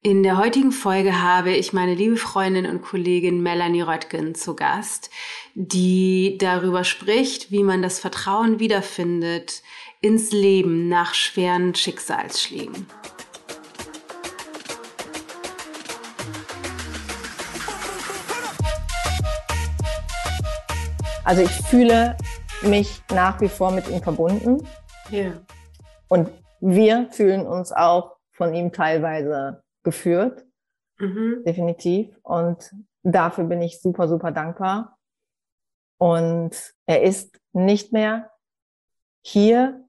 In der heutigen Folge habe ich meine liebe Freundin und Kollegin Melanie Röttgen zu Gast, die darüber spricht, wie man das Vertrauen wiederfindet ins Leben nach schweren Schicksalsschlägen. Also ich fühle mich nach wie vor mit ihm verbunden. Ja. Und wir fühlen uns auch von ihm teilweise geführt. Mhm. Definitiv. Und dafür bin ich super, super dankbar. Und er ist nicht mehr hier.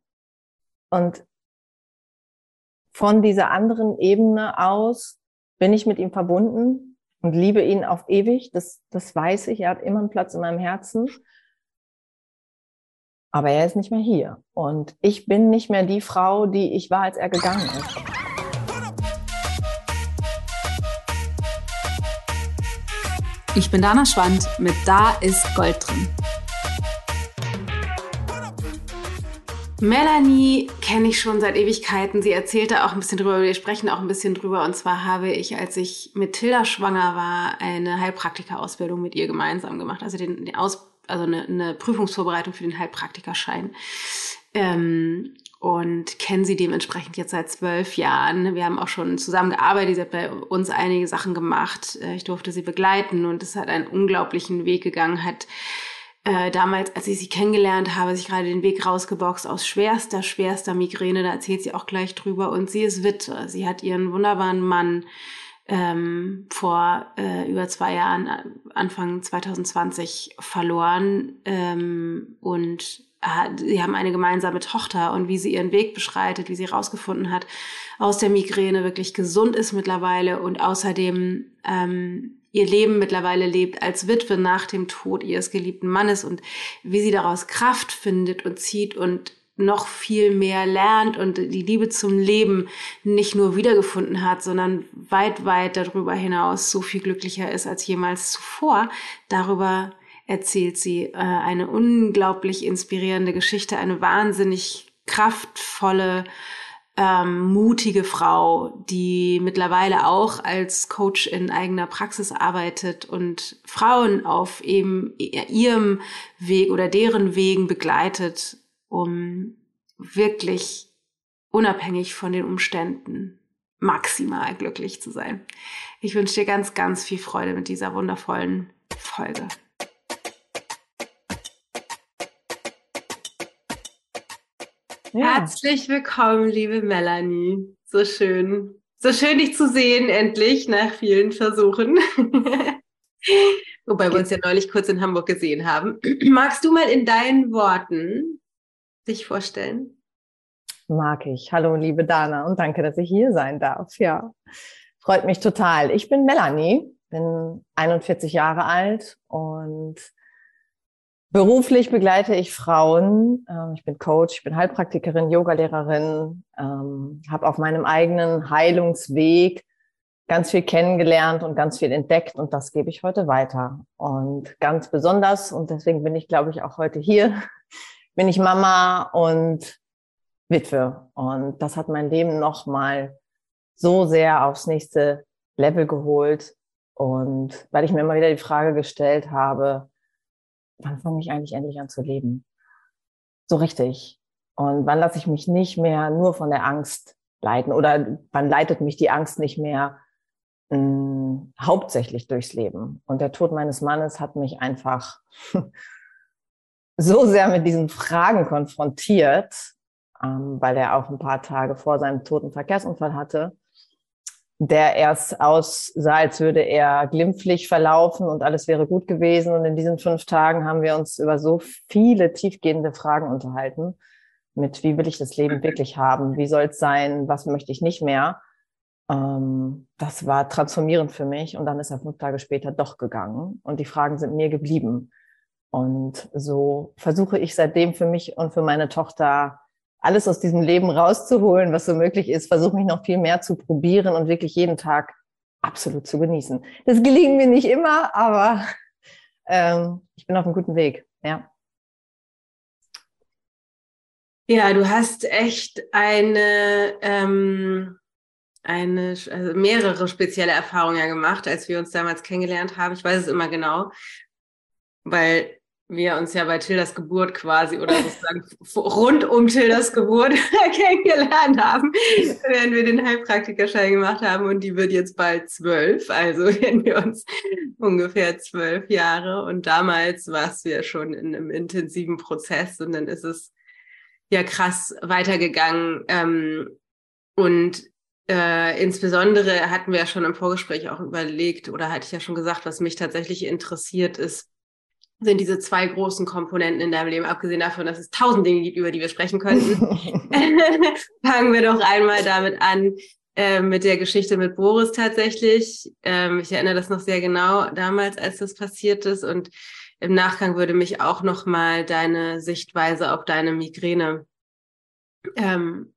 Und von dieser anderen Ebene aus bin ich mit ihm verbunden und liebe ihn auf ewig. Das, das weiß ich. Er hat immer einen Platz in meinem Herzen. Aber er ist nicht mehr hier. Und ich bin nicht mehr die Frau, die ich war, als er gegangen ist. Ich bin Dana Schwand mit Da ist Gold drin. Melanie kenne ich schon seit Ewigkeiten. Sie erzählte auch ein bisschen drüber, wir sprechen auch ein bisschen drüber. Und zwar habe ich, als ich mit Tilda schwanger war, eine Heilpraktika-Ausbildung mit ihr gemeinsam gemacht. Also den, den Aus, also eine, eine Prüfungsvorbereitung für den Heilpraktikerschein. Ähm, und kennen sie dementsprechend jetzt seit zwölf Jahren. Wir haben auch schon zusammen gearbeitet. Sie hat bei uns einige Sachen gemacht. Äh, ich durfte sie begleiten und es hat einen unglaublichen Weg gegangen. Hat äh, damals, als ich sie kennengelernt habe, sich gerade den Weg rausgeboxt aus schwerster, schwerster Migräne. Da erzählt sie auch gleich drüber. Und sie ist Witwe. Sie hat ihren wunderbaren Mann ähm, vor äh, über zwei Jahren, äh, Anfang 2020, verloren. Ähm, und sie haben eine gemeinsame Tochter und wie sie ihren Weg beschreitet, wie sie herausgefunden hat, aus der Migräne wirklich gesund ist mittlerweile und außerdem ähm, ihr Leben mittlerweile lebt als Witwe nach dem Tod ihres geliebten Mannes und wie sie daraus Kraft findet und zieht und noch viel mehr lernt und die Liebe zum Leben nicht nur wiedergefunden hat, sondern weit, weit darüber hinaus so viel glücklicher ist als jemals zuvor. Darüber erzählt sie äh, eine unglaublich inspirierende Geschichte, eine wahnsinnig kraftvolle, ähm, mutige Frau, die mittlerweile auch als Coach in eigener Praxis arbeitet und Frauen auf eben ihrem Weg oder deren Wegen begleitet, um wirklich unabhängig von den Umständen maximal glücklich zu sein. Ich wünsche dir ganz, ganz viel Freude mit dieser wundervollen Folge. Ja. Herzlich willkommen, liebe Melanie. So schön. So schön, dich zu sehen, endlich, nach vielen Versuchen. Wobei wir uns ja neulich kurz in Hamburg gesehen haben. Magst du mal in deinen Worten dich vorstellen? Mag ich. Hallo, liebe Dana, und danke, dass ich hier sein darf. Ja, freut mich total. Ich bin Melanie, bin 41 Jahre alt und beruflich begleite ich Frauen. Ähm, ich bin Coach, ich bin Heilpraktikerin, Yogalehrerin, ähm, habe auf meinem eigenen Heilungsweg ganz viel kennengelernt und ganz viel entdeckt und das gebe ich heute weiter. Und ganz besonders, und deswegen bin ich, glaube ich, auch heute hier, bin ich Mama und Witwe. Und das hat mein Leben nochmal so sehr aufs nächste Level geholt. Und weil ich mir immer wieder die Frage gestellt habe, wann fange ich eigentlich endlich an zu leben? So richtig. Und wann lasse ich mich nicht mehr nur von der Angst leiten? Oder wann leitet mich die Angst nicht mehr mh, hm, hauptsächlich durchs Leben? Und der Tod meines Mannes hat mich einfach so sehr mit diesen Fragen konfrontiert, ähm, weil er auch ein paar Tage vor seinem toten Verkehrsunfall hatte, der erst aussah, als würde er glimpflich verlaufen und alles wäre gut gewesen. Und in diesen fünf Tagen haben wir uns über so viele tiefgehende Fragen unterhalten, mit wie will ich das Leben wirklich haben, wie soll es sein, was möchte ich nicht mehr. Ähm, das war transformierend für mich und dann ist er fünf Tage später doch gegangen und die Fragen sind mir geblieben. Und so versuche ich seitdem für mich und für meine Tochter alles aus diesem Leben rauszuholen, was so möglich ist, versuche mich noch viel mehr zu probieren und wirklich jeden Tag absolut zu genießen. Das gelingt mir nicht immer, aber ähm, ich bin auf einem guten Weg, ja. Ja, du hast echt eine, ähm, eine, also mehrere spezielle Erfahrungen ja gemacht, als wir uns damals kennengelernt haben. Ich weiß es immer genau, weil wir uns ja bei Tildas Geburt quasi oder sozusagen rund um Tildas Geburt kennengelernt haben, während wir den Heilpraktikerschein gemacht haben. Und die wird jetzt bald zwölf, also kennen wir uns ungefähr zwölf Jahre. Und damals warst du ja schon in einem intensiven Prozess. Und dann ist es ja krass weitergegangen. Ähm, und äh, insbesondere hatten wir ja schon im Vorgespräch auch überlegt oder hatte ich ja schon gesagt, was mich tatsächlich interessiert ist, sind diese zwei großen Komponenten in deinem Leben, abgesehen davon, dass es tausend Dinge gibt, über die wir sprechen könnten. Fangen wir doch einmal damit an, äh, mit der Geschichte mit Boris tatsächlich. Ähm, ich erinnere das noch sehr genau damals, als das passiert ist. Und im Nachgang würde mich auch nochmal deine Sichtweise auf deine Migräne ähm,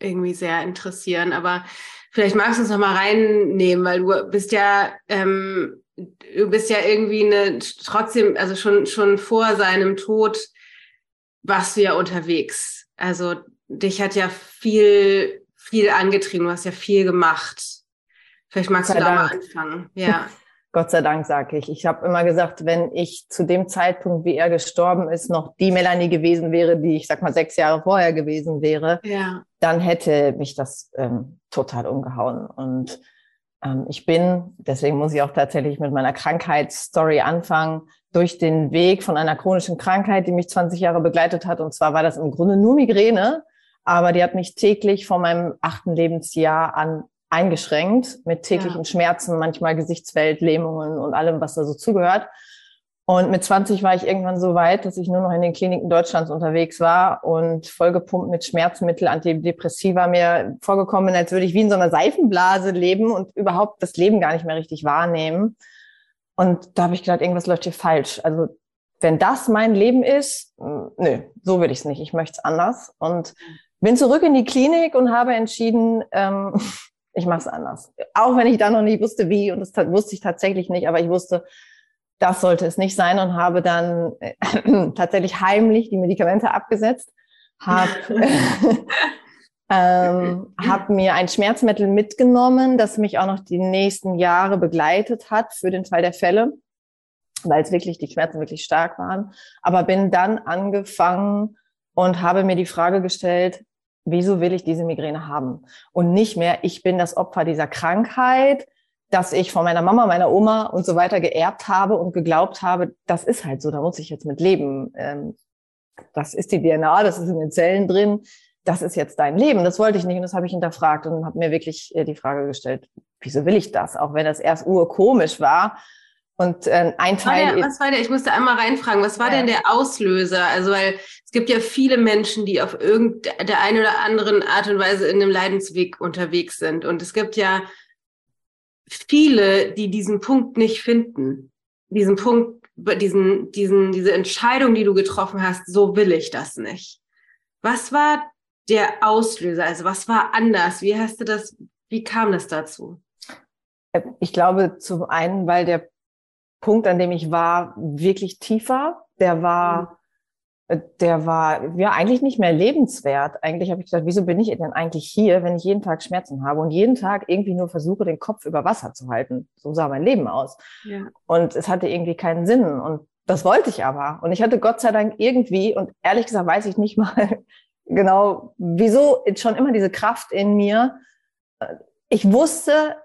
irgendwie sehr interessieren. Aber vielleicht magst du uns noch mal reinnehmen, weil du bist ja ähm, du bist ja irgendwie eine, trotzdem, also schon, schon vor seinem Tod warst du ja unterwegs. Also dich hat ja viel, viel angetrieben, du hast ja viel gemacht. Vielleicht magst du da Dank. mal anfangen. Ja. Gott sei Dank, sage ich. Ich habe immer gesagt, wenn ich zu dem Zeitpunkt, wie er gestorben ist, noch die Melanie gewesen wäre, die ich sag mal sechs Jahre vorher gewesen wäre, ja. dann hätte mich das ähm, total umgehauen. Und ich bin, deswegen muss ich auch tatsächlich mit meiner Krankheitsstory anfangen, durch den Weg von einer chronischen Krankheit, die mich 20 Jahre begleitet hat. Und zwar war das im Grunde nur Migräne, aber die hat mich täglich von meinem achten Lebensjahr an eingeschränkt mit täglichen ja. Schmerzen, manchmal Gesichtswelt, Lähmungen und allem, was da so zugehört. Und mit 20 war ich irgendwann so weit, dass ich nur noch in den Kliniken Deutschlands unterwegs war und vollgepumpt mit Schmerzmittel, Antidepressiva mir vorgekommen bin, als würde ich wie in so einer Seifenblase leben und überhaupt das Leben gar nicht mehr richtig wahrnehmen. Und da habe ich gedacht, irgendwas läuft hier falsch. Also wenn das mein Leben ist, hm, nö, so will ich es nicht. Ich möchte es anders. Und bin zurück in die Klinik und habe entschieden, ähm, ich mache es anders. Auch wenn ich da noch nie wusste, wie, und das wusste ich tatsächlich nicht, aber ich wusste, das sollte es nicht sein und habe dann äh, tatsächlich heimlich die Medikamente abgesetzt, habe ähm, hab mir ein Schmerzmittel mitgenommen, das mich auch noch die nächsten Jahre begleitet hat für den Fall der Fälle, weil es wirklich die Schmerzen wirklich stark waren. Aber bin dann angefangen und habe mir die Frage gestellt, wieso will ich diese Migräne haben? Und nicht mehr, ich bin das Opfer dieser Krankheit, dass ich von meiner Mama, meiner Oma und so weiter geerbt habe und geglaubt habe, das ist halt so, da muss ich jetzt mit leben. Ähm, das ist die DNA, das ist in den Zellen drin, das ist jetzt dein Leben. Das wollte ich nicht und das habe ich hinterfragt und habe mir wirklich äh, die Frage gestellt, wieso will ich das? Auch wenn das erst urkomisch war. Und äh, ein Teil. der, was war der? Ich musste einmal reinfragen, was war ja. denn der Auslöser? Also, weil es gibt ja viele Menschen, die auf irgendeine oder anderen Art und Weise in einem Leidensweg unterwegs sind. Und es gibt ja viele, die diesen Punkt nicht finden. Diesen Punkt, diesen, diesen, diese Entscheidung, die du getroffen hast, so will ich das nicht. Was war der Auslöser? Also was war anders? Wie hast du das, wie kam das dazu? Ich glaube zum einen, weil der Punkt, an dem ich war, wirklich tiefer. Der war, mhm der war ja eigentlich nicht mehr lebenswert. Eigentlich habe ich gedacht, wieso bin ich denn eigentlich hier, wenn ich jeden Tag Schmerzen habe und jeden Tag irgendwie nur versuche, den Kopf über Wasser zu halten. So sah mein Leben aus. Ja. Und es hatte irgendwie keinen Sinn. Und das wollte ich aber. Und ich hatte Gott sei Dank irgendwie, und ehrlich gesagt weiß ich nicht mal genau, wieso schon immer diese Kraft in mir. Ich wusste,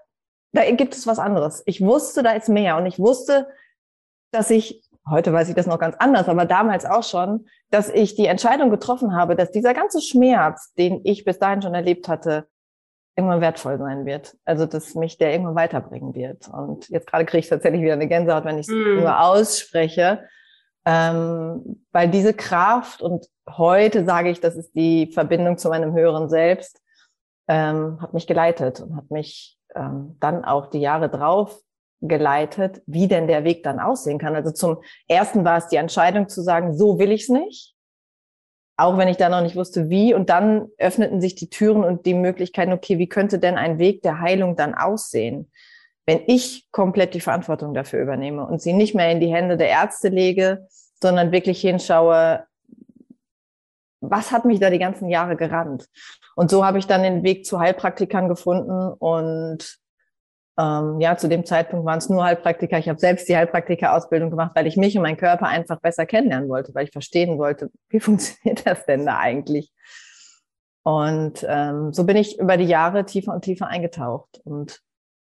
da gibt es was anderes. Ich wusste, da ist mehr. Und ich wusste, dass ich heute weiß ich das noch ganz anders, aber damals auch schon, dass ich die Entscheidung getroffen habe, dass dieser ganze Schmerz, den ich bis dahin schon erlebt hatte, irgendwann wertvoll sein wird. Also, dass mich der irgendwann weiterbringen wird. Und jetzt gerade kriege ich tatsächlich wieder eine Gänsehaut, wenn ich es mm. nur ausspreche. Ähm, weil diese Kraft, und heute sage ich, das ist die Verbindung zu meinem höheren Selbst, ähm, hat mich geleitet und hat mich ähm, dann auch die Jahre drauf geleitet, wie denn der Weg dann aussehen kann. Also zum ersten war es die Entscheidung zu sagen, so will ich es nicht. Auch wenn ich da noch nicht wusste, wie. Und dann öffneten sich die Türen und die Möglichkeiten, okay, wie könnte denn ein Weg der Heilung dann aussehen? Wenn ich komplett die Verantwortung dafür übernehme und sie nicht mehr in die Hände der Ärzte lege, sondern wirklich hinschaue, was hat mich da die ganzen Jahre gerannt? Und so habe ich dann den Weg zu Heilpraktikern gefunden und ähm, ja, zu dem Zeitpunkt waren es nur Heilpraktiker. Ich habe selbst die Heilpraktiker-Ausbildung gemacht, weil ich mich und meinen Körper einfach besser kennenlernen wollte, weil ich verstehen wollte, wie funktioniert das denn da eigentlich? Und ähm, so bin ich über die Jahre tiefer und tiefer eingetaucht. Und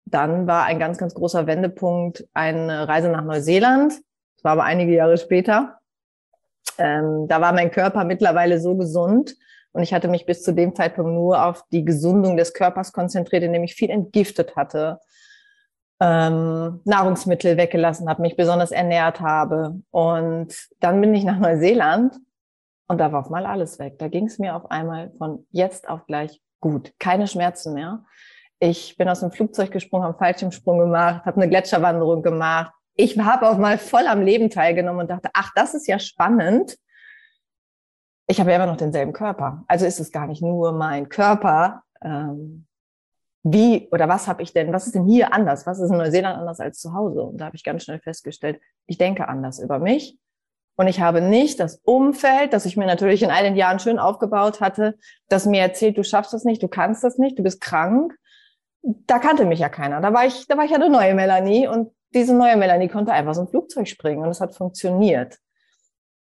dann war ein ganz, ganz großer Wendepunkt eine Reise nach Neuseeland. Das war aber einige Jahre später. Ähm, da war mein Körper mittlerweile so gesund und ich hatte mich bis zu dem Zeitpunkt nur auf die Gesundung des Körpers konzentriert, indem ich viel entgiftet hatte, ähm, Nahrungsmittel weggelassen habe, mich besonders ernährt habe. Und dann bin ich nach Neuseeland und da war auf mal alles weg. Da ging es mir auf einmal von jetzt auf gleich gut. Keine Schmerzen mehr. Ich bin aus dem Flugzeug gesprungen, habe Fallschirmsprung gemacht, habe eine Gletscherwanderung gemacht. Ich habe auch mal voll am Leben teilgenommen und dachte, ach, das ist ja spannend. Ich habe ja immer noch denselben Körper. Also ist es gar nicht nur mein Körper. Ähm, wie oder was habe ich denn, was ist denn hier anders? Was ist in Neuseeland anders als zu Hause? Und da habe ich ganz schnell festgestellt, ich denke anders über mich und ich habe nicht das Umfeld, das ich mir natürlich in all den Jahren schön aufgebaut hatte, das mir erzählt, du schaffst das nicht, du kannst das nicht, du bist krank. Da kannte mich ja keiner. Da war ich, da war ich ja eine neue Melanie und diese neue Melanie konnte einfach so ein Flugzeug springen und es hat funktioniert.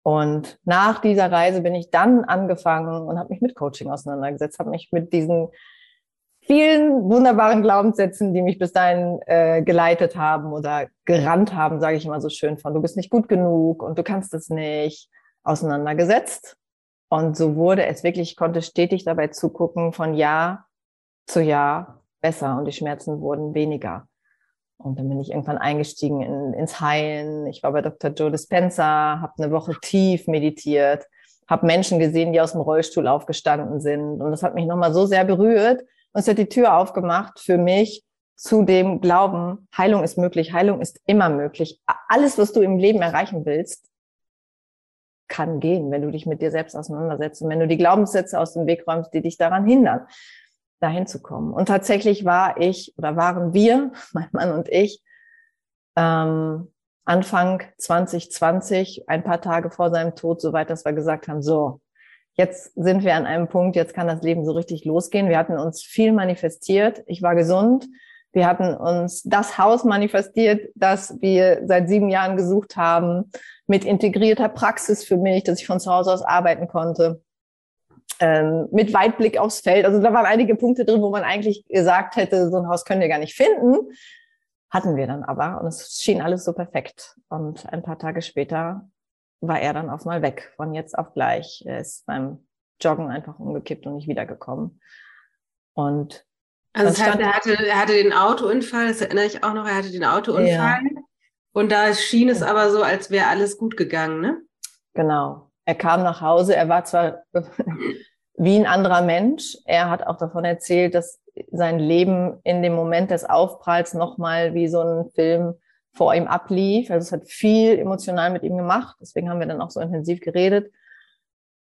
Und nach dieser Reise bin ich dann angefangen und habe mich mit Coaching auseinandergesetzt, habe mich mit diesen vielen wunderbaren Glaubenssätzen, die mich bis dahin äh, geleitet haben oder gerannt haben, sage ich immer so schön von, du bist nicht gut genug und du kannst es nicht, auseinandergesetzt. Und so wurde es wirklich, ich konnte stetig dabei zugucken, von Jahr zu Jahr besser und die Schmerzen wurden weniger. Und dann bin ich irgendwann eingestiegen in, ins Heilen. Ich war bei Dr. Joe Dispenza, habe eine Woche tief meditiert, habe Menschen gesehen, die aus dem Rollstuhl aufgestanden sind. Und das hat mich nochmal so sehr berührt, und es hat die Tür aufgemacht für mich zu dem Glauben, Heilung ist möglich, Heilung ist immer möglich. Alles, was du im Leben erreichen willst, kann gehen, wenn du dich mit dir selbst auseinandersetzt und wenn du die Glaubenssätze aus dem Weg räumst, die dich daran hindern, dahin zu kommen. Und tatsächlich war ich oder waren wir, mein Mann und ich, ähm, Anfang 2020, ein paar Tage vor seinem Tod, soweit, dass wir gesagt haben, so, jetzt sind wir an einem Punkt, jetzt kann das Leben so richtig losgehen. Wir hatten uns viel manifestiert. Ich war gesund. Wir hatten uns das Haus manifestiert, das wir seit sieben Jahren gesucht haben, mit integrierter Praxis für mich, dass ich von zu Hause aus arbeiten konnte, ähm, mit Weitblick aufs Feld. Also da waren einige Punkte drin, wo man eigentlich gesagt hätte, so ein Haus können wir gar nicht finden. Hatten wir dann aber und es schien alles so perfekt. Und ein paar Tage später war er dann auf mal weg, von jetzt auf gleich. Er ist beim Joggen einfach umgekippt und nicht wiedergekommen. Und also das heißt, er hatte, er hatte den Autounfall, das erinnere ich auch noch, er hatte den Autounfall. Ja. Und da schien es aber so, als wäre alles gut gegangen, ne? Genau. Er kam nach Hause, er war zwar wie ein anderer Mensch. Er hat auch davon erzählt, dass sein Leben in dem Moment des Aufpralls nochmal wie so ein Film vor ihm ablief. Also es hat viel emotional mit ihm gemacht. Deswegen haben wir dann auch so intensiv geredet.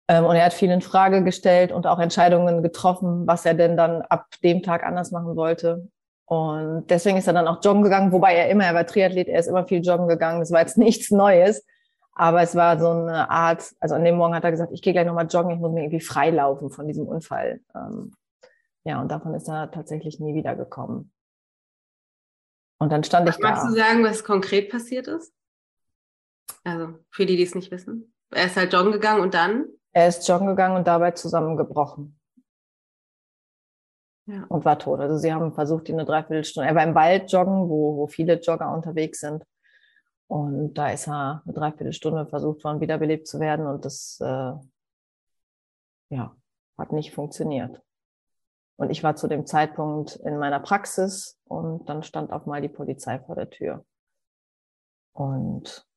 Ähm, und er hat viel in Frage gestellt und auch Entscheidungen getroffen, was er denn dann ab dem Tag anders machen wollte. Und deswegen ist er dann auch joggen gegangen, wobei er immer, er war Triathlet, er ist immer viel joggen gegangen. Das war jetzt nichts Neues. Aber es war so eine Art, also an dem Morgen hat er gesagt, ich gehe gleich nochmal joggen, ich muss mir irgendwie freilaufen von diesem Unfall. Ähm, ja, und davon ist er tatsächlich nie wiedergekommen. Und dann stand ich da. Magst du sagen, was konkret passiert ist? Also für die, die es nicht wissen. Er ist halt joggen gegangen und dann? Er ist joggen gegangen und dabei zusammengebrochen. Ja. Und war tot. Also sie haben versucht, ihn eine Dreiviertelstunde. Er war im Wald joggen, wo, wo viele Jogger unterwegs sind. Und da ist er eine Dreiviertelstunde versucht worden, wiederbelebt zu werden. Und das äh, ja, hat nicht funktioniert. Und ich war zu dem Zeitpunkt in meiner Praxis und dann stand auch mal die Polizei vor der Tür. Und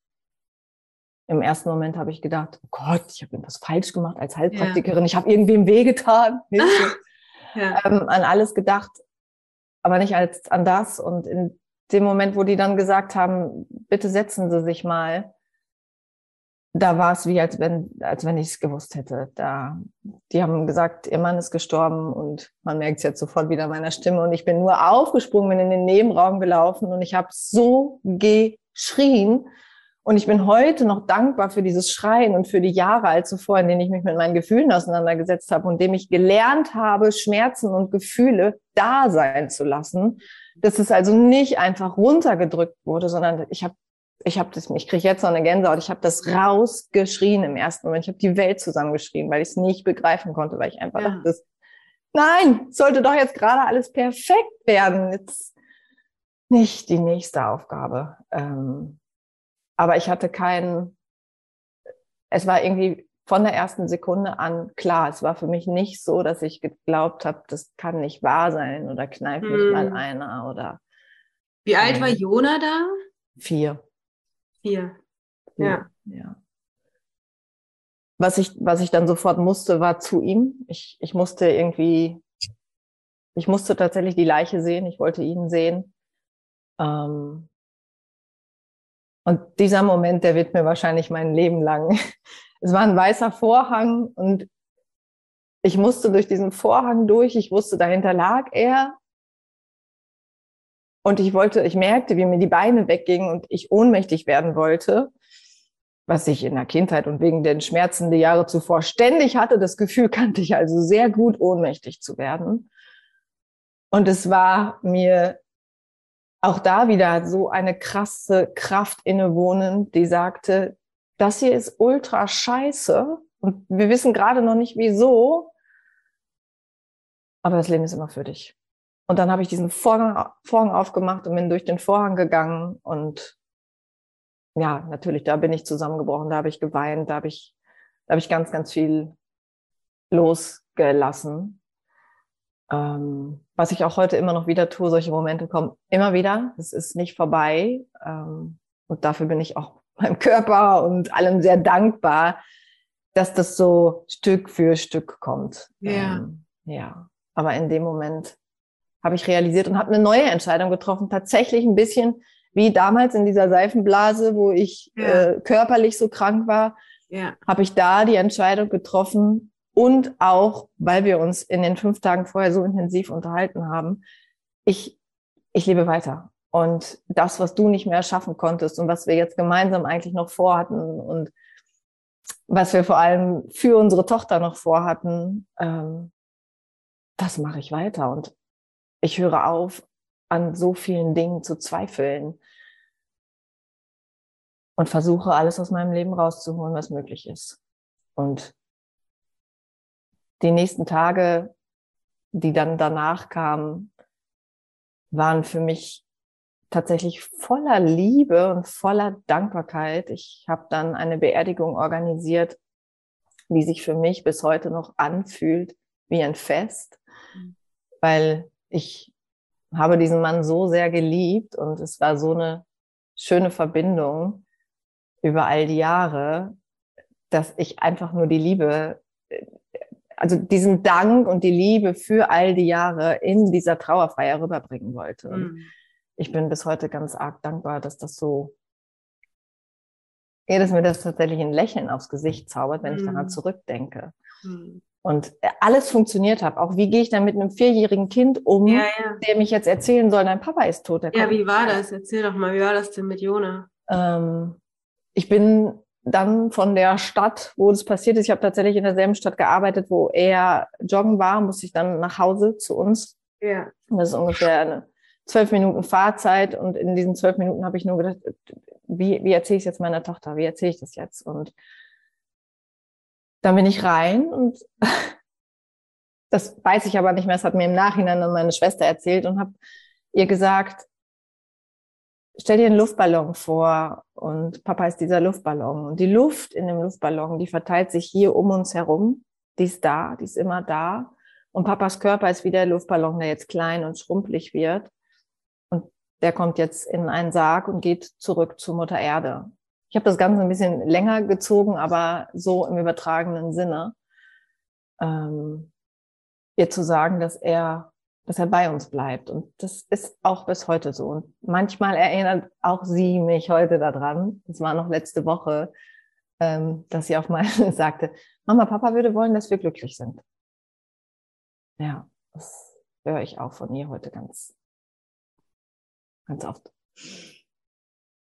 im ersten Moment habe ich gedacht, oh Gott, ich habe irgendwas falsch gemacht als Heilpraktikerin, ja. ich habe irgendwem wehgetan. ja. ähm, an alles gedacht, aber nicht als an das. Und in dem Moment, wo die dann gesagt haben, bitte setzen Sie sich mal, da war es wie, als wenn, als wenn ich es gewusst hätte. Da, die haben gesagt, ihr Mann ist gestorben und man merkt es jetzt sofort wieder meiner Stimme. Und ich bin nur aufgesprungen, bin in den Nebenraum gelaufen und ich habe so geschrien Und ich bin heute noch dankbar für dieses Schreien und für die Jahre als zuvor, in denen ich mich mit meinen Gefühlen auseinandergesetzt habe und dem ich gelernt habe, Schmerzen und Gefühle da sein zu lassen. Dass es also nicht einfach runtergedrückt wurde, sondern ich habe ich habe das, ich kriege jetzt noch eine Gänsehaut, ich habe das rausgeschrien im ersten Moment. Ich habe die Welt zusammengeschrien, weil ich es nicht begreifen konnte, weil ich einfach ja. dachte, nein, sollte doch jetzt gerade alles perfekt werden. Jetzt nicht die nächste Aufgabe. Ähm, aber ich hatte keinen, es war irgendwie von der ersten Sekunde an klar. Es war für mich nicht so, dass ich geglaubt habe, das kann nicht wahr sein oder kneift hm. mich mal einer oder. Wie alt ähm, war Jona da? Vier. Vier. Ja. ja. Was ich, was ich dann sofort musste, war zu ihm. Ich, ich musste irgendwie, ich musste tatsächlich die Leiche sehen. Ich wollte ihn sehen. Ähm, und dieser Moment, der wird mir wahrscheinlich mein Leben lang. Es war ein weißer Vorhang und ich musste durch diesen Vorhang durch. Ich wusste, dahinter lag er. Und ich wollte, ich merkte, wie mir die Beine weggingen und ich ohnmächtig werden wollte, was ich in der Kindheit und wegen den Schmerzen der Jahre zuvor ständig hatte. Das Gefühl kannte ich also sehr gut, ohnmächtig zu werden. Und es war mir auch da wieder so eine krasse Kraft innewohnen, die sagte, das hier ist ultra scheiße und wir wissen gerade noch nicht wieso, aber das Leben ist immer für dich. Und dann habe ich diesen Vorhang, Vorhang aufgemacht und bin durch den Vorhang gegangen und ja, natürlich, da bin ich zusammengebrochen, da habe ich geweint, da habe ich, da habe ich ganz, ganz viel losgelassen. Ähm, was ich auch heute immer noch wieder tue, solche Momente kommen immer wieder. Es ist nicht vorbei. Ähm, und dafür bin ich auch meinem Körper und allem sehr dankbar, dass das so Stück für Stück kommt. Ja. Ähm, ja. Aber in dem Moment habe ich realisiert und habe eine neue Entscheidung getroffen. Tatsächlich ein bisschen wie damals in dieser Seifenblase, wo ich ja. äh, körperlich so krank war, ja. habe ich da die Entscheidung getroffen, und auch, weil wir uns in den fünf Tagen vorher so intensiv unterhalten haben, ich, ich lebe weiter. Und das, was du nicht mehr schaffen konntest und was wir jetzt gemeinsam eigentlich noch vorhatten und was wir vor allem für unsere Tochter noch vorhatten, ähm, das mache ich weiter. Und ich höre auf, an so vielen Dingen zu zweifeln und versuche alles aus meinem Leben rauszuholen, was möglich ist. Und die nächsten Tage, die dann danach kamen, waren für mich tatsächlich voller Liebe und voller Dankbarkeit. Ich habe dann eine Beerdigung organisiert, die sich für mich bis heute noch anfühlt wie ein Fest, mhm. weil ich habe diesen Mann so sehr geliebt und es war so eine schöne Verbindung über all die Jahre, dass ich einfach nur die Liebe also diesen Dank und die Liebe für all die Jahre in dieser Trauerfeier rüberbringen wollte. Und mhm. ich bin bis heute ganz arg dankbar, dass das so, ja, dass mir das tatsächlich ein Lächeln aufs Gesicht zaubert, wenn mhm. ich daran mhm. zurückdenke. Mhm. Und alles funktioniert hat. Auch wie gehe ich dann mit einem vierjährigen Kind um, ja, ja. dem ich jetzt erzählen soll, dein Papa ist tot. ja, wie war das? Erzähl doch mal, wie war das denn mit Jona? Ähm, ich bin dann von der Stadt, wo das passiert ist, ich habe tatsächlich in derselben Stadt gearbeitet, wo er joggen war, musste ich dann nach Hause zu uns. Ja. Das ist ungefähr eine zwölf Minuten Fahrzeit und in diesen zwölf Minuten habe ich nur gedacht, wie, wie erzähle ich es jetzt meiner Tochter? Wie erzähle ich das jetzt? Und dann bin ich rein und das weiß ich aber nicht mehr. Es hat mir im Nachhinein dann meine Schwester erzählt und habe ihr gesagt, stell dir einen Luftballon vor und Papa ist dieser Luftballon. Und die Luft in dem Luftballon, die verteilt sich hier um uns herum. Die ist da, die ist immer da. Und Papas Körper ist wie der Luftballon, der jetzt klein und schrumpelig wird. Und der kommt jetzt in einen Sarg und geht zurück zu Mutter Erde. Ich habe das Ganze ein bisschen länger gezogen, aber so im übertragenen Sinne. Ähm, ihr zu sagen, dass er dass er bei uns bleibt. Und das ist auch bis heute so. Und manchmal erinnert auch sie mich heute daran, das war noch letzte Woche, ähm, dass sie auf meine sagte, Mama, Papa würde wollen, dass wir glücklich sind. Ja, das höre ich auch von ihr heute ganz, ganz oft.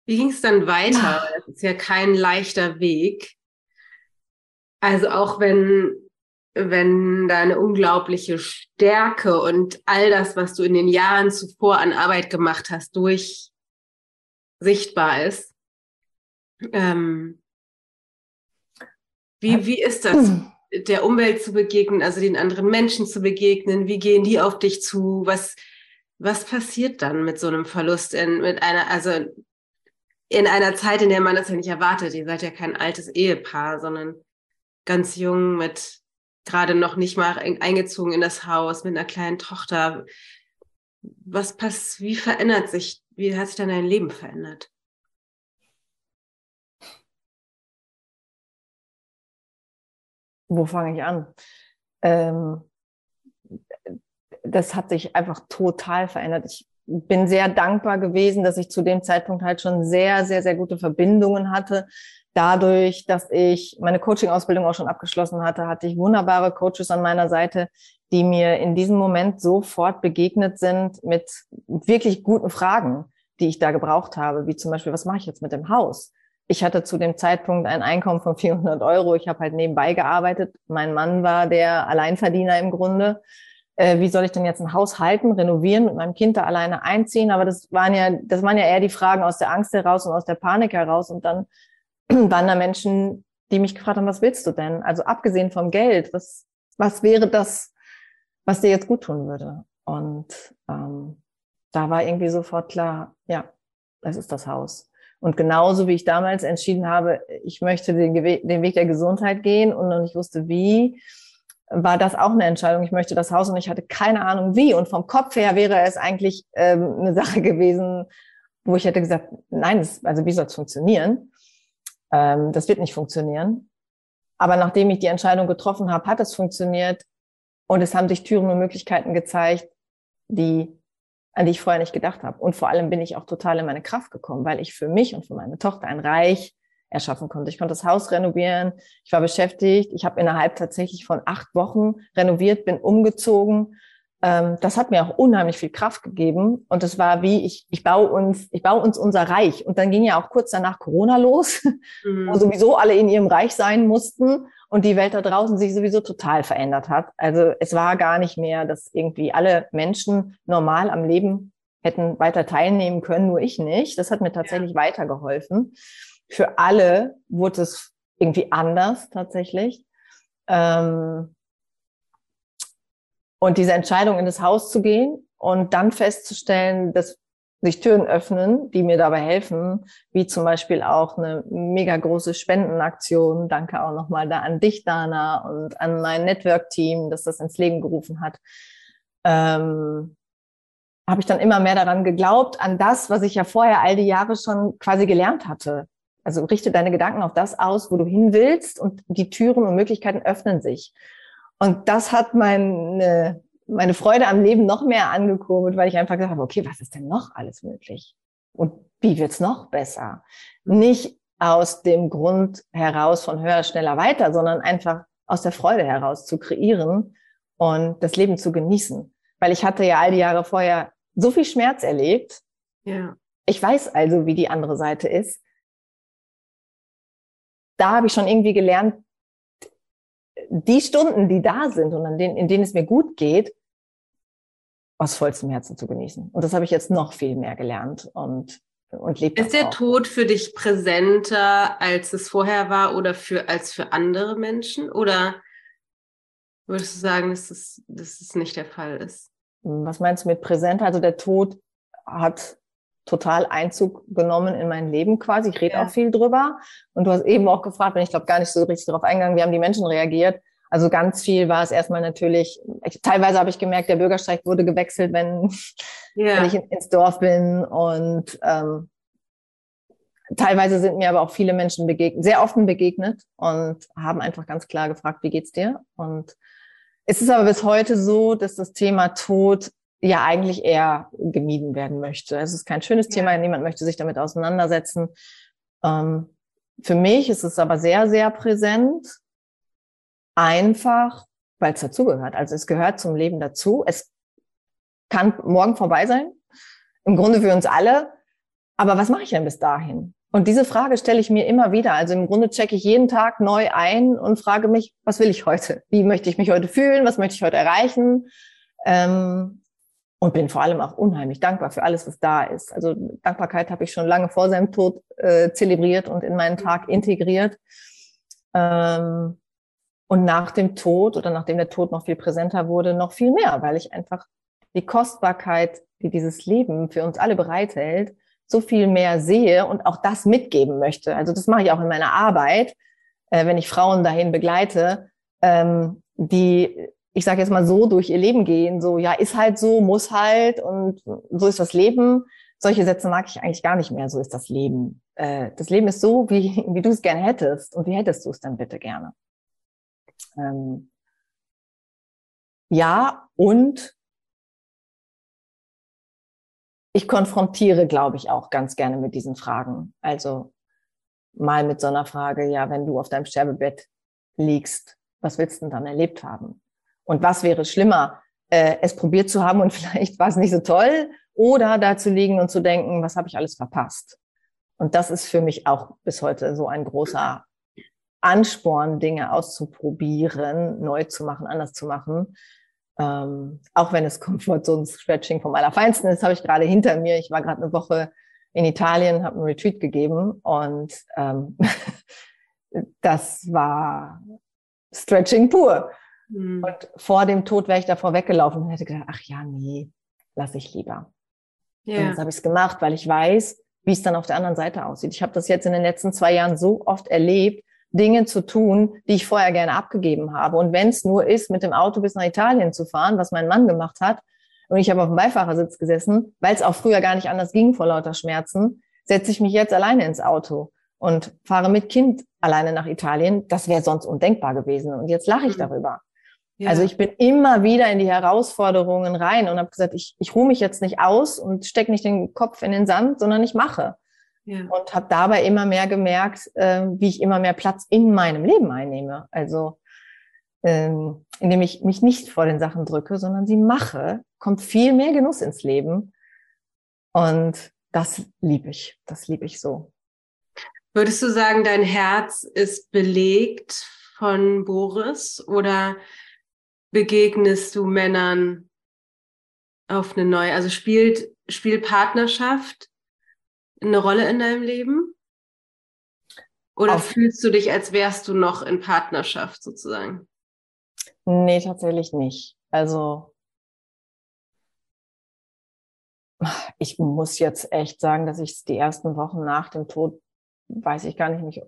Wie ging es dann weiter? Das ist ja kein leichter Weg. Also auch wenn, wenn deine unglaubliche Stärke und all das, was du in den Jahren zuvor an Arbeit gemacht hast, durch sichtbar ist. Ähm, wie, wie ist das, hm. der Umwelt zu begegnen, also den anderen Menschen zu begegnen? Wie gehen die auf dich zu? Was, was passiert dann mit so einem Verlust in, mit einer, also in einer Zeit, in der man das ja nicht erwartet? Ihr seid ja kein altes Ehepaar, sondern ganz jung mit gerade noch nicht mal eingezogen in das Haus mit einer kleinen Tochter. Was pass, wie verändert sich, wie hat sich dann dein Leben verändert? Wo fange ich an? Ähm, das hat sich einfach total verändert. Ich bin sehr dankbar gewesen, dass ich zu dem Zeitpunkt halt schon sehr, sehr, sehr gute Verbindungen hatte. Dadurch, dass ich meine Coaching-Ausbildung auch schon abgeschlossen hatte, hatte ich wunderbare Coaches an meiner Seite, die mir in diesem Moment sofort begegnet sind mit wirklich guten Fragen, die ich da gebraucht habe, wie zum Beispiel, was mache ich jetzt mit dem Haus? Ich hatte zu dem Zeitpunkt ein Einkommen von 400 Euro. Ich habe halt nebenbei gearbeitet. Mein Mann war der Alleinverdiener im Grunde äh, wie soll ich denn jetzt ein Haus halten, renovieren, mit meinem Kind da alleine einziehen? Aber das waren ja, das waren ja eher die Fragen aus der Angst heraus und aus der Panik heraus. Und dann waren da Menschen, die mich gefragt haben, was willst du denn? Also abgesehen vom Geld, was, was wäre das, was dir jetzt gut tun würde? Und ähm, da war irgendwie sofort klar, ja, das ist das Haus. Und genauso wie ich damals entschieden habe, ich möchte den, den Weg der Gesundheit gehen und noch nicht wusste wie, war das auch eine Entscheidung. Ich möchte das Haus und ich hatte keine Ahnung wie. Und vom Kopf her wäre es eigentlich ähm, eine Sache gewesen, wo ich hätte gesagt, nein, das, also wie soll es funktionieren? Ähm, das wird nicht funktionieren. Aber nachdem ich die Entscheidung getroffen habe, hat es funktioniert und es haben sich Türen und Möglichkeiten gezeigt, die an die ich vorher nicht gedacht habe. Und vor allem bin ich auch total in meine Kraft gekommen, weil ich für mich und für meine Tochter ein Reich erschaffen konnte. Ich konnte das Haus renovieren, ich war beschäftigt, ich habe innerhalb tatsächlich von acht Wochen renoviert, bin umgezogen. Ähm, das hat mir auch unheimlich viel Kraft gegeben und es war wie ich ich baue uns ich baue uns unser Reich und dann ging ja auch kurz danach Corona los, mhm. wo sowieso alle in ihrem Reich sein mussten und die Welt da draußen sich sowieso total verändert hat. Also es war gar nicht mehr, dass irgendwie alle Menschen normal am Leben hätten weiter teilnehmen können, nur ich nicht. Das hat mir tatsächlich ja. weitergeholfen für alle wurde es irgendwie anders tatsächlich. Ähm, und diese Entscheidung, in das Haus zu gehen und dann festzustellen, dass sich Türen öffnen, die mir dabei helfen, wie zum Beispiel auch eine mega große Spendenaktion. Danke auch nochmal da an dich, Dana, und an mein Network-Team, das das ins Leben gerufen hat. Ähm, habe ich dann immer mehr daran geglaubt, an das, was ich ja vorher all die Jahre schon quasi gelernt hatte. Also richte deine Gedanken auf das aus, wo du hin willst und die Türen und Möglichkeiten öffnen sich. Und das hat meine, meine Freude am Leben noch mehr angekurbelt, weil ich einfach gesagt habe, okay, was ist denn noch alles möglich? Und wie wird's noch besser? Nicht aus dem Grund heraus von höher, schneller, weiter, sondern einfach aus der Freude heraus zu kreieren und das Leben zu genießen. Weil ich hatte ja all die Jahre vorher so viel Schmerz erlebt. Ja. Ich weiß also, wie die andere Seite ist da habe ich schon irgendwie gelernt, die Stunden, die da sind und an denen, in denen es mir gut geht, aus vollstem Herzen zu genießen. Und das habe ich jetzt noch viel mehr gelernt und, und lebe Ist der auch. Tod für dich präsenter, als es vorher war oder für, als für andere Menschen? Oder würdest du sagen, dass das, dass das nicht der Fall ist? Was meinst du mit präsenter? Also der Tod hat total Einzug genommen in mein Leben quasi. Ich rede ja. auch viel drüber. Und du hast eben auch gefragt, bin ich glaube gar nicht so richtig darauf eingegangen, wie haben die Menschen reagiert. Also ganz viel war es erstmal natürlich, ich, teilweise habe ich gemerkt, der Bürgersteig wurde gewechselt, wenn, ja. wenn ich in, ins Dorf bin. Und ähm, teilweise sind mir aber auch viele Menschen begegnet, sehr offen begegnet und haben einfach ganz klar gefragt, wie geht's dir? Und es ist aber bis heute so, dass das Thema Tod ja eigentlich eher gemieden werden möchte. Es ist kein schönes ja. Thema, niemand möchte sich damit auseinandersetzen. Ähm, für mich ist es aber sehr, sehr präsent, einfach, weil es dazugehört. Also es gehört zum Leben dazu. Es kann morgen vorbei sein, im Grunde für uns alle, aber was mache ich denn bis dahin? Und diese Frage stelle ich mir immer wieder. Also im Grunde checke ich jeden Tag neu ein und frage mich, was will ich heute? Wie möchte ich mich heute fühlen? Was möchte ich heute erreichen? Ähm, und bin vor allem auch unheimlich dankbar für alles, was da ist. Also Dankbarkeit habe ich schon lange vor seinem Tod äh, zelebriert und in meinen Tag integriert. Ähm, und nach dem Tod oder nachdem der Tod noch viel präsenter wurde, noch viel mehr, weil ich einfach die Kostbarkeit, die dieses Leben für uns alle bereithält, so viel mehr sehe und auch das mitgeben möchte. Also das mache ich auch in meiner Arbeit, äh, wenn ich Frauen dahin begleite, ähm, die, ich sage jetzt mal so, durch ihr Leben gehen, so, ja, ist halt so, muss halt und so ist das Leben. Solche Sätze mag ich eigentlich gar nicht mehr, so ist das Leben. Äh, das Leben ist so, wie, wie du es gerne hättest. Und wie hättest du es dann bitte gerne? Ähm, ja, und ich konfrontiere, glaube ich, auch ganz gerne mit diesen Fragen. Also mal mit so einer Frage, ja, wenn du auf deinem Sterbebett liegst, was willst du denn dann erlebt haben? Und was wäre schlimmer, äh, es probiert zu haben und vielleicht war es nicht so toll oder da zu liegen und zu denken, was habe ich alles verpasst? Und das ist für mich auch bis heute so ein großer Ansporn, Dinge auszuprobieren, neu zu machen, anders zu machen. Ähm, auch wenn es Komfortzone-Stretching vom Allerfeinsten ist, habe ich gerade hinter mir. Ich war gerade eine Woche in Italien, habe einen Retreat gegeben und ähm, das war Stretching pur. Mhm. Und vor dem Tod wäre ich davor weggelaufen und hätte gedacht, ach ja, nee, lass ich lieber. Yeah. Und jetzt habe ich es gemacht, weil ich weiß, wie es dann auf der anderen Seite aussieht. Ich habe das jetzt in den letzten zwei Jahren so oft erlebt, Dinge zu tun, die ich vorher gerne abgegeben habe. Und wenn es nur ist, mit dem Auto bis nach Italien zu fahren, was mein Mann gemacht hat, und ich habe auf dem Beifahrersitz gesessen, weil es auch früher gar nicht anders ging vor lauter Schmerzen, setze ich mich jetzt alleine ins Auto und fahre mit Kind alleine nach Italien. Das wäre sonst undenkbar gewesen. Und jetzt lache ich mhm. darüber. Ja. Also ich bin immer wieder in die Herausforderungen rein und habe gesagt, ich, ich ruhe mich jetzt nicht aus und stecke nicht den Kopf in den Sand, sondern ich mache. Ja. Und habe dabei immer mehr gemerkt, äh, wie ich immer mehr Platz in meinem Leben einnehme. Also ähm, indem ich mich nicht vor den Sachen drücke, sondern sie mache, kommt viel mehr Genuss ins Leben. Und das liebe ich. Das liebe ich so. Würdest du sagen, dein Herz ist belegt von Boris oder begegnest du Männern auf eine neue? Also spielt, spielt Partnerschaft eine Rolle in deinem Leben? Oder Auf fühlst du dich, als wärst du noch in Partnerschaft sozusagen? Nee, tatsächlich nicht. Also ich muss jetzt echt sagen, dass ich die ersten Wochen nach dem Tod weiß ich gar nicht,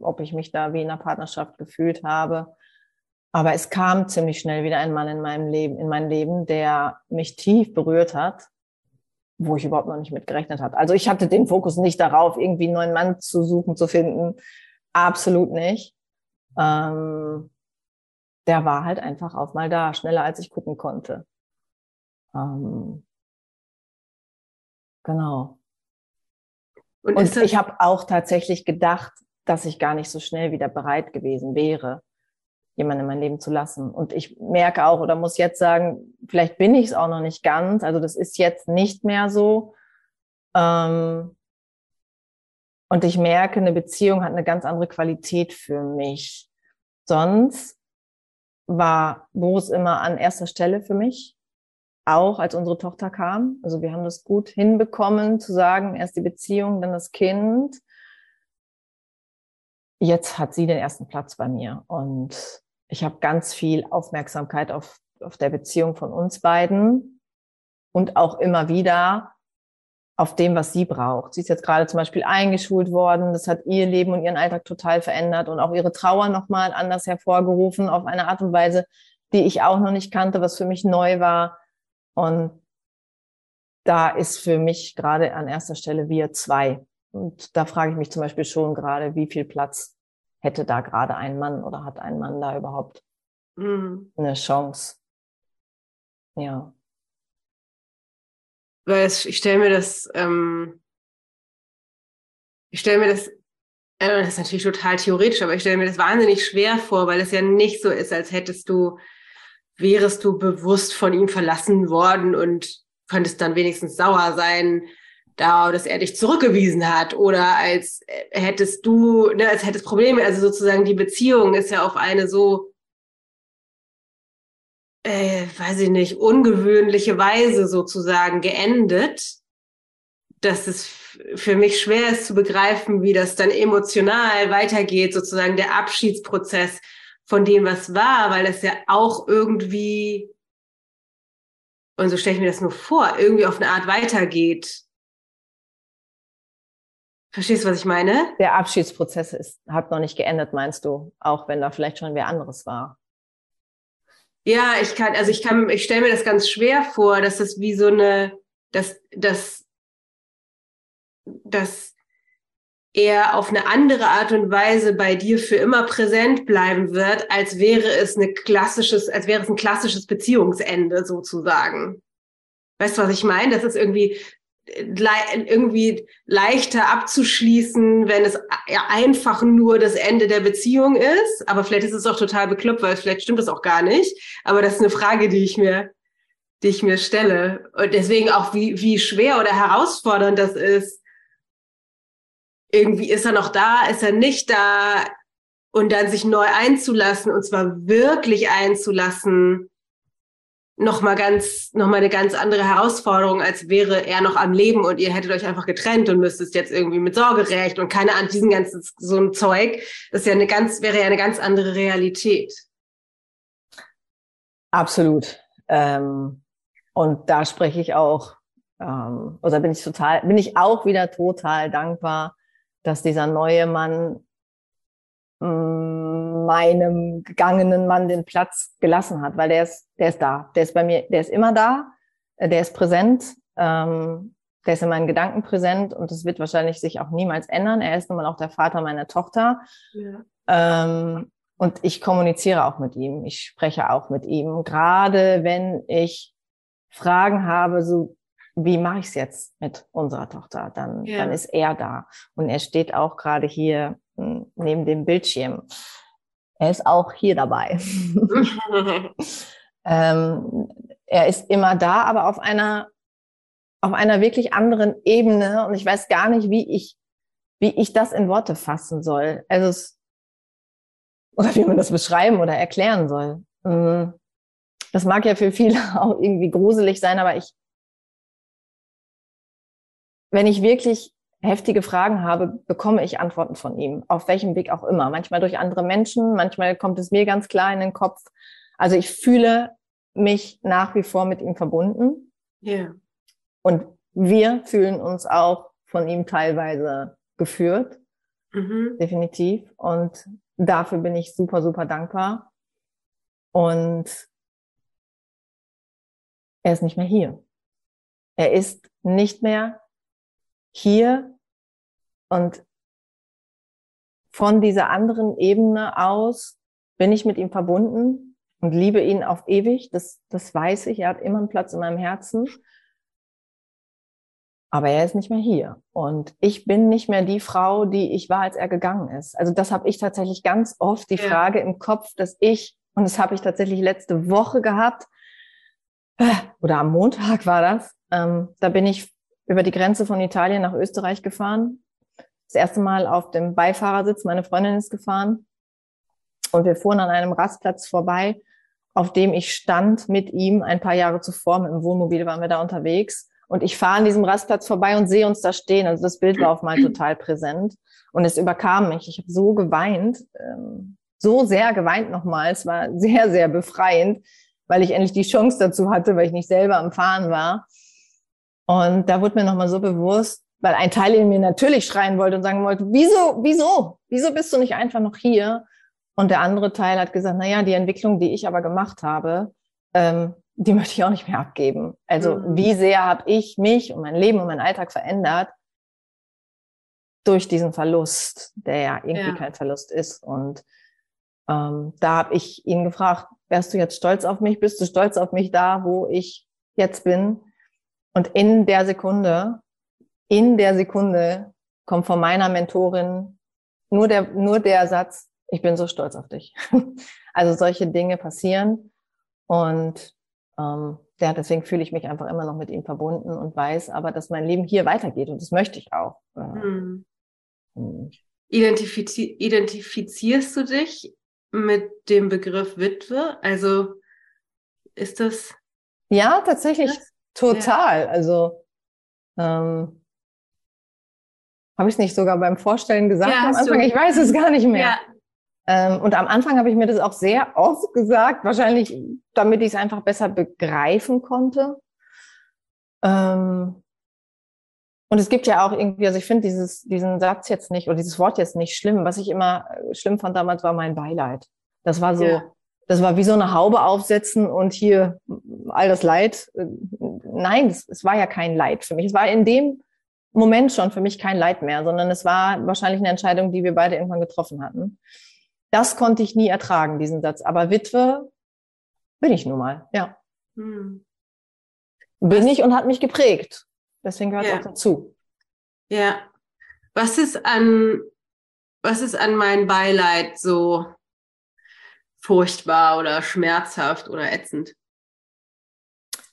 ob ich mich da wie in einer Partnerschaft gefühlt habe. Aber es kam ziemlich schnell wieder ein Mann in meinem Leben, in mein Leben, der mich tief berührt hat wo ich überhaupt noch nicht mit gerechnet habe. Also ich hatte den Fokus nicht darauf, irgendwie einen neuen Mann zu suchen, zu finden. Absolut nicht. Ähm, der war halt einfach auf mal da, schneller als ich gucken konnte. Ähm, genau. Und, Und ich habe auch tatsächlich gedacht, dass ich gar nicht so schnell wieder bereit gewesen wäre jemanden in mein Leben zu lassen. Und ich merke auch oder muss jetzt sagen, vielleicht bin ich es auch noch nicht ganz. Also das ist jetzt nicht mehr so. Ähm, und ich merke, eine Beziehung hat eine ganz andere Qualität für mich. Sonst war Boris immer an erster Stelle für mich, auch als unsere Tochter kam. Also wir haben das gut hinbekommen, zu sagen, erst die Beziehung, dann das Kind. Jetzt hat sie den ersten Platz bei mir. Und ich habe ganz viel Aufmerksamkeit auf, auf der Beziehung von uns beiden und auch immer wieder auf dem, was sie braucht. Sie ist jetzt gerade zum Beispiel eingeschult worden. Das hat ihr Leben und ihren Alltag total verändert und auch ihre Trauer nochmal anders hervorgerufen auf eine Art und Weise, die ich auch noch nicht kannte, was für mich neu war. Und da ist für mich gerade an erster Stelle wir zwei. Und da frage ich mich zum Beispiel schon gerade, wie viel Platz hätte da gerade ein Mann oder hat ein Mann da überhaupt mhm. eine Chance? Ja. Weil es, ich stelle mir das, ähm, ich stelle mir das, äh, das ist natürlich total theoretisch, aber ich stelle mir das wahnsinnig schwer vor, weil es ja nicht so ist, als hättest du, wärest du bewusst von ihm verlassen worden und könntest dann wenigstens sauer sein, da, dass er dich zurückgewiesen hat oder als hättest du, ne, als hättest Probleme, also sozusagen die Beziehung ist ja auf eine so, äh, weiß ich nicht, ungewöhnliche Weise sozusagen geendet, dass es für mich schwer ist zu begreifen, wie das dann emotional weitergeht, sozusagen der Abschiedsprozess von dem, was war, weil das ja auch irgendwie, und so stelle ich mir das nur vor, irgendwie auf eine Art weitergeht. Verstehst du, was ich meine? Der Abschiedsprozess ist, hat noch nicht geendet, meinst du? Auch wenn da vielleicht schon wer anderes war. Ja, ich kann, also ich kann, ich stelle mir das ganz schwer vor, dass das wie so eine, dass, dass dass er auf eine andere Art und Weise bei dir für immer präsent bleiben wird, als wäre es eine klassisches, als wäre es ein klassisches Beziehungsende sozusagen. Weißt du, was ich meine? Das ist irgendwie irgendwie leichter abzuschließen, wenn es ja einfach nur das Ende der Beziehung ist. Aber vielleicht ist es auch total bekloppt, weil vielleicht stimmt das auch gar nicht. Aber das ist eine Frage, die ich mir, die ich mir stelle. Und deswegen auch, wie, wie schwer oder herausfordernd das ist, irgendwie ist er noch da, ist er nicht da und dann sich neu einzulassen und zwar wirklich einzulassen, noch mal ganz, noch mal eine ganz andere Herausforderung, als wäre er noch am Leben und ihr hättet euch einfach getrennt und müsstet jetzt irgendwie mit Sorgerecht und keine Ahnung, diesen ganzen so ein Zeug. Das ist ja eine ganz, wäre ja eine ganz andere Realität. Absolut. Ähm, und da spreche ich auch, ähm, oder bin ich total, bin ich auch wieder total dankbar, dass dieser neue Mann mm, meinem gegangenen Mann den Platz gelassen hat, weil der ist, der ist da, der ist bei mir, der ist immer da, äh, der ist präsent, ähm, der ist in meinen Gedanken präsent und das wird wahrscheinlich sich auch niemals ändern. Er ist nun mal auch der Vater meiner Tochter. Ja. Ähm, und ich kommuniziere auch mit ihm, ich spreche auch mit ihm, gerade wenn ich Fragen habe, so wie mache ich es jetzt mit unserer Tochter? Dann, ja. dann ist er da. Und er steht auch gerade hier hm, neben dem Bildschirm. Er ist auch hier dabei. ähm, er ist immer da, aber auf einer, auf einer wirklich anderen Ebene. Und ich weiß gar nicht, wie ich, wie ich das in Worte fassen soll. Also es, oder wie man das beschreiben oder erklären soll. Hm, das mag ja für viele auch irgendwie gruselig sein, aber ich, wenn ich wirklich heftige Fragen habe, bekomme ich Antworten von ihm, auf welchem Weg auch immer. Manchmal durch andere Menschen, manchmal kommt es mir ganz klar in den Kopf. Also ich fühle mich nach wie vor mit ihm verbunden. Yeah. Und wir fühlen uns auch von ihm teilweise geführt. Mhm. Definitiv. Und dafür bin ich super, super dankbar. Und er ist nicht mehr hier. Er ist nicht mehr hier und von dieser anderen Ebene aus bin ich mit ihm verbunden und liebe ihn auf ewig. Das, das weiß ich. Er hat immer einen Platz in meinem Herzen. Aber er ist nicht mehr hier. Und ich bin nicht mehr die Frau, die ich war, als er gegangen ist. Also das habe ich tatsächlich ganz oft die ja. Frage im Kopf, dass ich, und das habe ich tatsächlich letzte Woche gehabt, äh, oder am Montag war das, ähm, da bin ich über die Grenze von Italien nach Österreich gefahren. Das erste Mal auf dem Beifahrersitz, meine Freundin ist gefahren. Und wir fuhren an einem Rastplatz vorbei, auf dem ich stand mit ihm ein paar Jahre zuvor. Mit dem Wohnmobil waren wir da unterwegs. Und ich fahre an diesem Rastplatz vorbei und sehe uns da stehen. Also das Bild war auf mal total präsent. Und es überkam mich. Ich habe so geweint, ähm, so sehr geweint nochmal. Es war sehr, sehr befreiend, weil ich endlich die Chance dazu hatte, weil ich nicht selber am Fahren war. Und da wurde mir nochmal so bewusst, weil ein Teil in mir natürlich schreien wollte und sagen wollte, wieso, wieso, wieso bist du nicht einfach noch hier? Und der andere Teil hat gesagt, na ja, die Entwicklung, die ich aber gemacht habe, ähm, die möchte ich auch nicht mehr abgeben. Also mhm. wie sehr habe ich mich und mein Leben und mein Alltag verändert durch diesen Verlust, der ja irgendwie ja. kein Verlust ist. Und ähm, da habe ich ihn gefragt, wärst du jetzt stolz auf mich? Bist du stolz auf mich da, wo ich jetzt bin? Und in der Sekunde, in der Sekunde kommt von meiner Mentorin nur der, nur der Satz, ich bin so stolz auf dich. Also solche Dinge passieren und ähm, Ja, deswegen fühle ich mich einfach immer noch mit ihm verbunden und weiß aber, dass mein Leben hier weitergeht und das möchte ich auch. Hm. Hm. Identifiz identifizierst du dich mit dem Begriff Witwe? Also ist das. Ja, tatsächlich das? total. Ja. Also ähm, habe ich es nicht sogar beim Vorstellen gesagt ja, am Anfang? Du. Ich weiß es gar nicht mehr. Ja. Ähm, und am Anfang habe ich mir das auch sehr oft gesagt, wahrscheinlich damit ich es einfach besser begreifen konnte. Ähm, und es gibt ja auch irgendwie, also ich finde dieses, diesen Satz jetzt nicht oder dieses Wort jetzt nicht schlimm. Was ich immer äh, schlimm fand damals war mein Beileid. Das war so, ja. das war wie so eine Haube aufsetzen und hier all das Leid. Äh, nein, es, es war ja kein Leid für mich. Es war in dem Moment schon für mich kein Leid mehr, sondern es war wahrscheinlich eine Entscheidung, die wir beide irgendwann getroffen hatten. Das konnte ich nie ertragen, diesen Satz. Aber Witwe bin ich nun mal, ja. Hm. Bin ich und hat mich geprägt. Deswegen gehört es ja. auch dazu. Ja. Was ist an, was ist an mein Beileid so furchtbar oder schmerzhaft oder ätzend?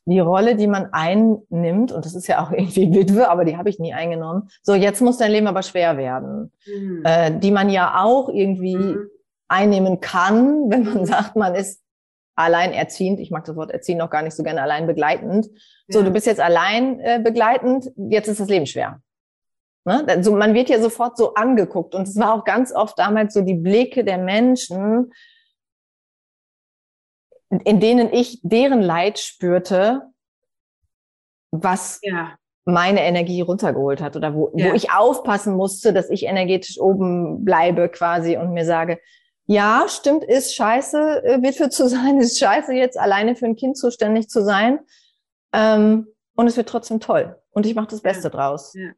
Die Rolle, die man einnimmt, und das ist ja auch irgendwie Witwe, aber die habe ich nie eingenommen. So, jetzt muss dein Leben aber schwer werden. Mhm. Äh, die man ja auch irgendwie mhm. einnehmen kann, wenn man sagt, man ist alleinerziehend. Ich mag das Wort erziehen noch gar nicht so gerne allein begleitend. So, du bist jetzt allein äh, begleitend, jetzt ist das Leben schwer. Ne? Also man wird ja sofort so angeguckt. Und es war auch ganz oft damals so die Blicke der Menschen, in denen ich deren Leid spürte, was ja. meine Energie runtergeholt hat oder wo, ja. wo ich aufpassen musste, dass ich energetisch oben bleibe quasi und mir sage, ja, stimmt, ist scheiße, äh, Witwe zu sein, ist scheiße, jetzt alleine für ein Kind zuständig zu sein. Ähm, und es wird trotzdem toll. Und ich mache das Beste ja. draus. Ja.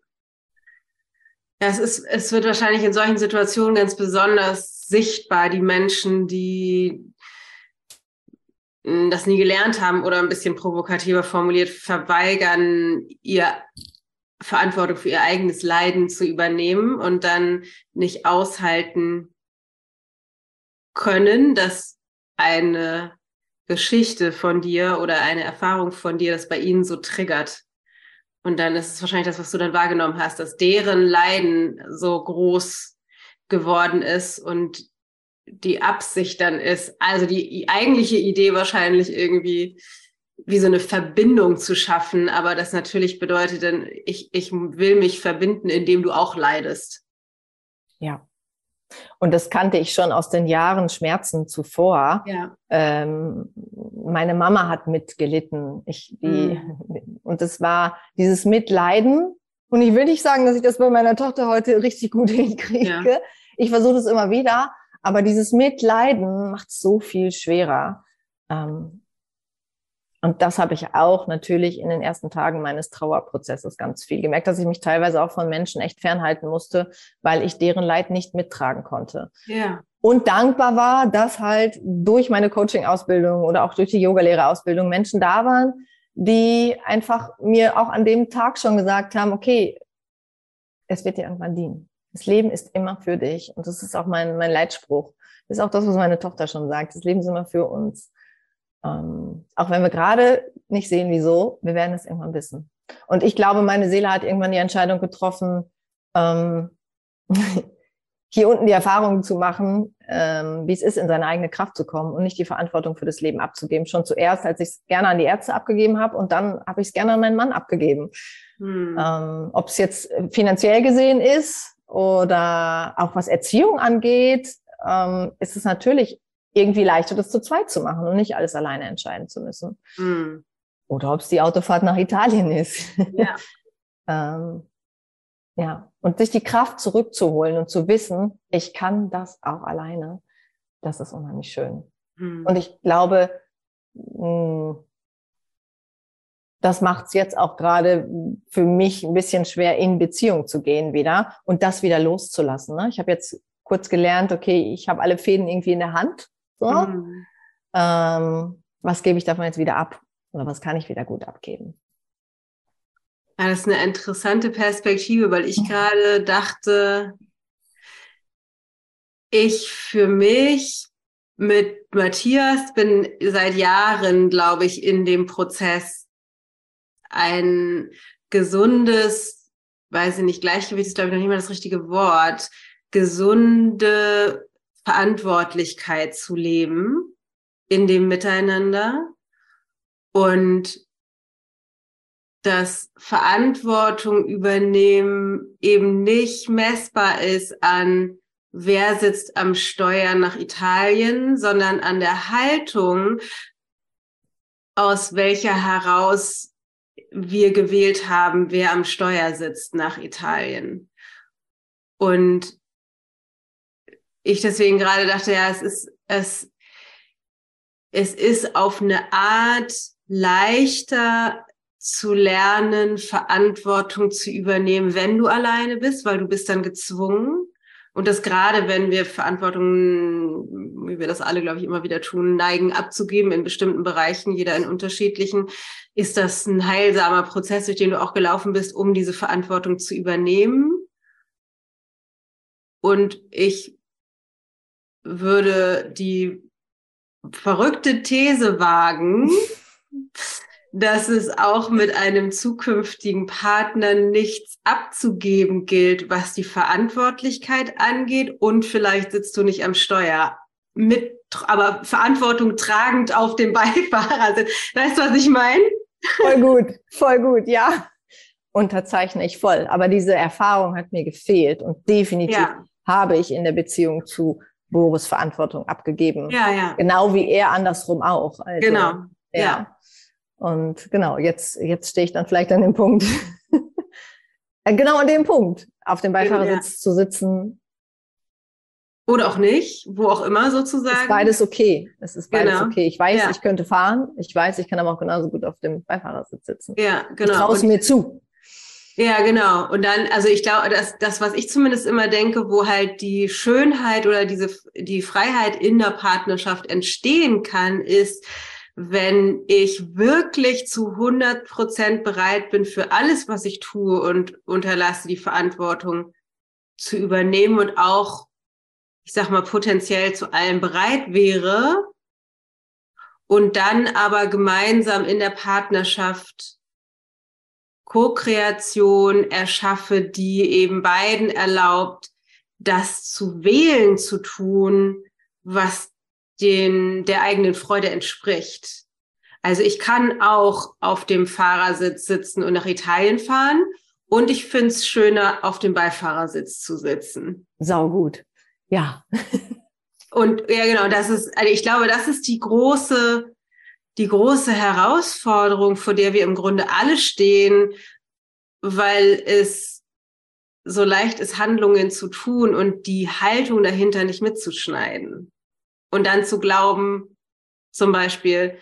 ja, es, ist, es wird wahrscheinlich in solchen Situationen ganz besonders sichtbar, die Menschen, die das nie gelernt haben oder ein bisschen provokativer formuliert, verweigern, ihr Verantwortung für ihr eigenes Leiden zu übernehmen und dann nicht aushalten, können, dass eine Geschichte von dir oder eine Erfahrung von dir das bei ihnen so triggert. Und dann ist es wahrscheinlich das, was du dann wahrgenommen hast, dass deren Leiden so groß geworden ist und die Absicht dann ist, also die eigentliche Idee wahrscheinlich irgendwie wie so eine Verbindung zu schaffen, aber das natürlich bedeutet dann, ich, ich will mich verbinden, indem du auch leidest. Ja. Und das kannte ich schon aus den Jahren Schmerzen zuvor. Ja. Ähm, meine Mama hat mitgelitten. Ich, die, mhm. Und es war dieses Mitleiden. Und ich will nicht sagen, dass ich das bei meiner Tochter heute richtig gut hinkriege. Ja. Ich versuche das immer wieder. Aber dieses Mitleiden macht so viel schwerer. Ähm, und das habe ich auch natürlich in den ersten Tagen meines Trauerprozesses ganz viel gemerkt, dass ich mich teilweise auch von Menschen echt fernhalten musste, weil ich deren Leid nicht mittragen konnte. Ja. Und dankbar war, dass halt durch meine Coaching-Ausbildung oder auch durch die Yogalehrerausbildung Menschen da waren, die einfach mir auch an dem Tag schon gesagt haben, okay, es wird dir irgendwann dienen. Das Leben ist immer für dich. Und das ist auch mein, mein Leitspruch. Das ist auch das, was meine Tochter schon sagt. Das Leben ist immer für uns. Ähm, auch wenn wir gerade nicht sehen, wieso, wir werden es irgendwann wissen. Und ich glaube, meine Seele hat irgendwann die Entscheidung getroffen, ähm, hier unten die Erfahrungen zu machen, ähm, wie es ist, in seine eigene Kraft zu kommen und nicht die Verantwortung für das Leben abzugeben. Schon zuerst, als ich es gerne an die Ärzte abgegeben habe und dann habe ich es gerne an meinen Mann abgegeben. Hm. Ähm, Ob es jetzt finanziell gesehen ist oder auch was Erziehung angeht, ähm, ist es natürlich irgendwie leichter, das zu zweit zu machen und nicht alles alleine entscheiden zu müssen. Mm. Oder ob es die Autofahrt nach Italien ist. Ja. ähm, ja, und sich die Kraft zurückzuholen und zu wissen, ich kann das auch alleine, das ist unheimlich schön. Mm. Und ich glaube, mh, hm, das macht es jetzt auch gerade für mich ein bisschen schwer, in Beziehung zu gehen wieder und das wieder loszulassen. Ne? Ich habe jetzt kurz gelernt, okay, ich habe alle Fäden irgendwie in der Hand so. Mhm. Ähm, was gebe ich davon jetzt wieder ab? Oder was kann ich wieder gut abgeben? Ja, das ist eine interessante Perspektive, weil ich gerade dachte, ich für mich mit Matthias bin seit Jahren, glaube ich, in dem Prozess ein gesundes, weiß ich nicht, Gleichgewicht ist, glaube ich, noch nicht mal das richtige Wort, gesunde Verantwortlichkeit zu leben in dem Miteinander und dass Verantwortung übernehmen eben nicht messbar ist an wer sitzt am Steuer nach Italien, sondern an der Haltung, aus welcher heraus wir gewählt haben, wer am Steuer sitzt nach Italien. Und ich deswegen gerade dachte, ja, es ist, es, es ist auf eine Art leichter zu lernen, Verantwortung zu übernehmen, wenn du alleine bist, weil du bist dann gezwungen. Und das gerade, wenn wir Verantwortung, wie wir das alle, glaube ich, immer wieder tun, neigen abzugeben in bestimmten Bereichen, jeder in unterschiedlichen, ist das ein heilsamer Prozess, durch den du auch gelaufen bist, um diese Verantwortung zu übernehmen. Und ich würde die verrückte These wagen, dass es auch mit einem zukünftigen Partner nichts abzugeben gilt, was die Verantwortlichkeit angeht. Und vielleicht sitzt du nicht am Steuer mit, aber Verantwortung tragend auf dem Beifahrer. Weißt du, was ich meine? Voll gut, voll gut, ja. Unterzeichne ich voll. Aber diese Erfahrung hat mir gefehlt und definitiv ja. habe ich in der Beziehung zu Boris Verantwortung abgegeben. Ja, ja. Genau wie er andersrum auch. Also, genau. Ja. ja. Und genau, jetzt, jetzt stehe ich dann vielleicht an dem Punkt. Äh, genau an dem Punkt, auf dem Beifahrersitz ja. zu sitzen. Oder auch nicht, wo auch immer sozusagen. Ist beides okay. Es ist beides genau. okay. Ich weiß, ja. ich könnte fahren. Ich weiß, ich kann aber auch genauso gut auf dem Beifahrersitz sitzen. Ja, genau. Ich traue es mir zu. Ja, genau. Und dann, also ich glaube, das, das, was ich zumindest immer denke, wo halt die Schönheit oder diese, die Freiheit in der Partnerschaft entstehen kann, ist, wenn ich wirklich zu 100 Prozent bereit bin für alles, was ich tue und unterlasse die Verantwortung zu übernehmen und auch, ich sag mal, potenziell zu allem bereit wäre und dann aber gemeinsam in der Partnerschaft Co-Kreation erschaffe, die eben beiden erlaubt, das zu wählen zu tun, was den, der eigenen Freude entspricht. Also ich kann auch auf dem Fahrersitz sitzen und nach Italien fahren und ich finde es schöner, auf dem Beifahrersitz zu sitzen. Sau gut. Ja. und ja, genau, das ist, also ich glaube, das ist die große, die große Herausforderung, vor der wir im Grunde alle stehen, weil es so leicht ist, Handlungen zu tun und die Haltung dahinter nicht mitzuschneiden. Und dann zu glauben, zum Beispiel,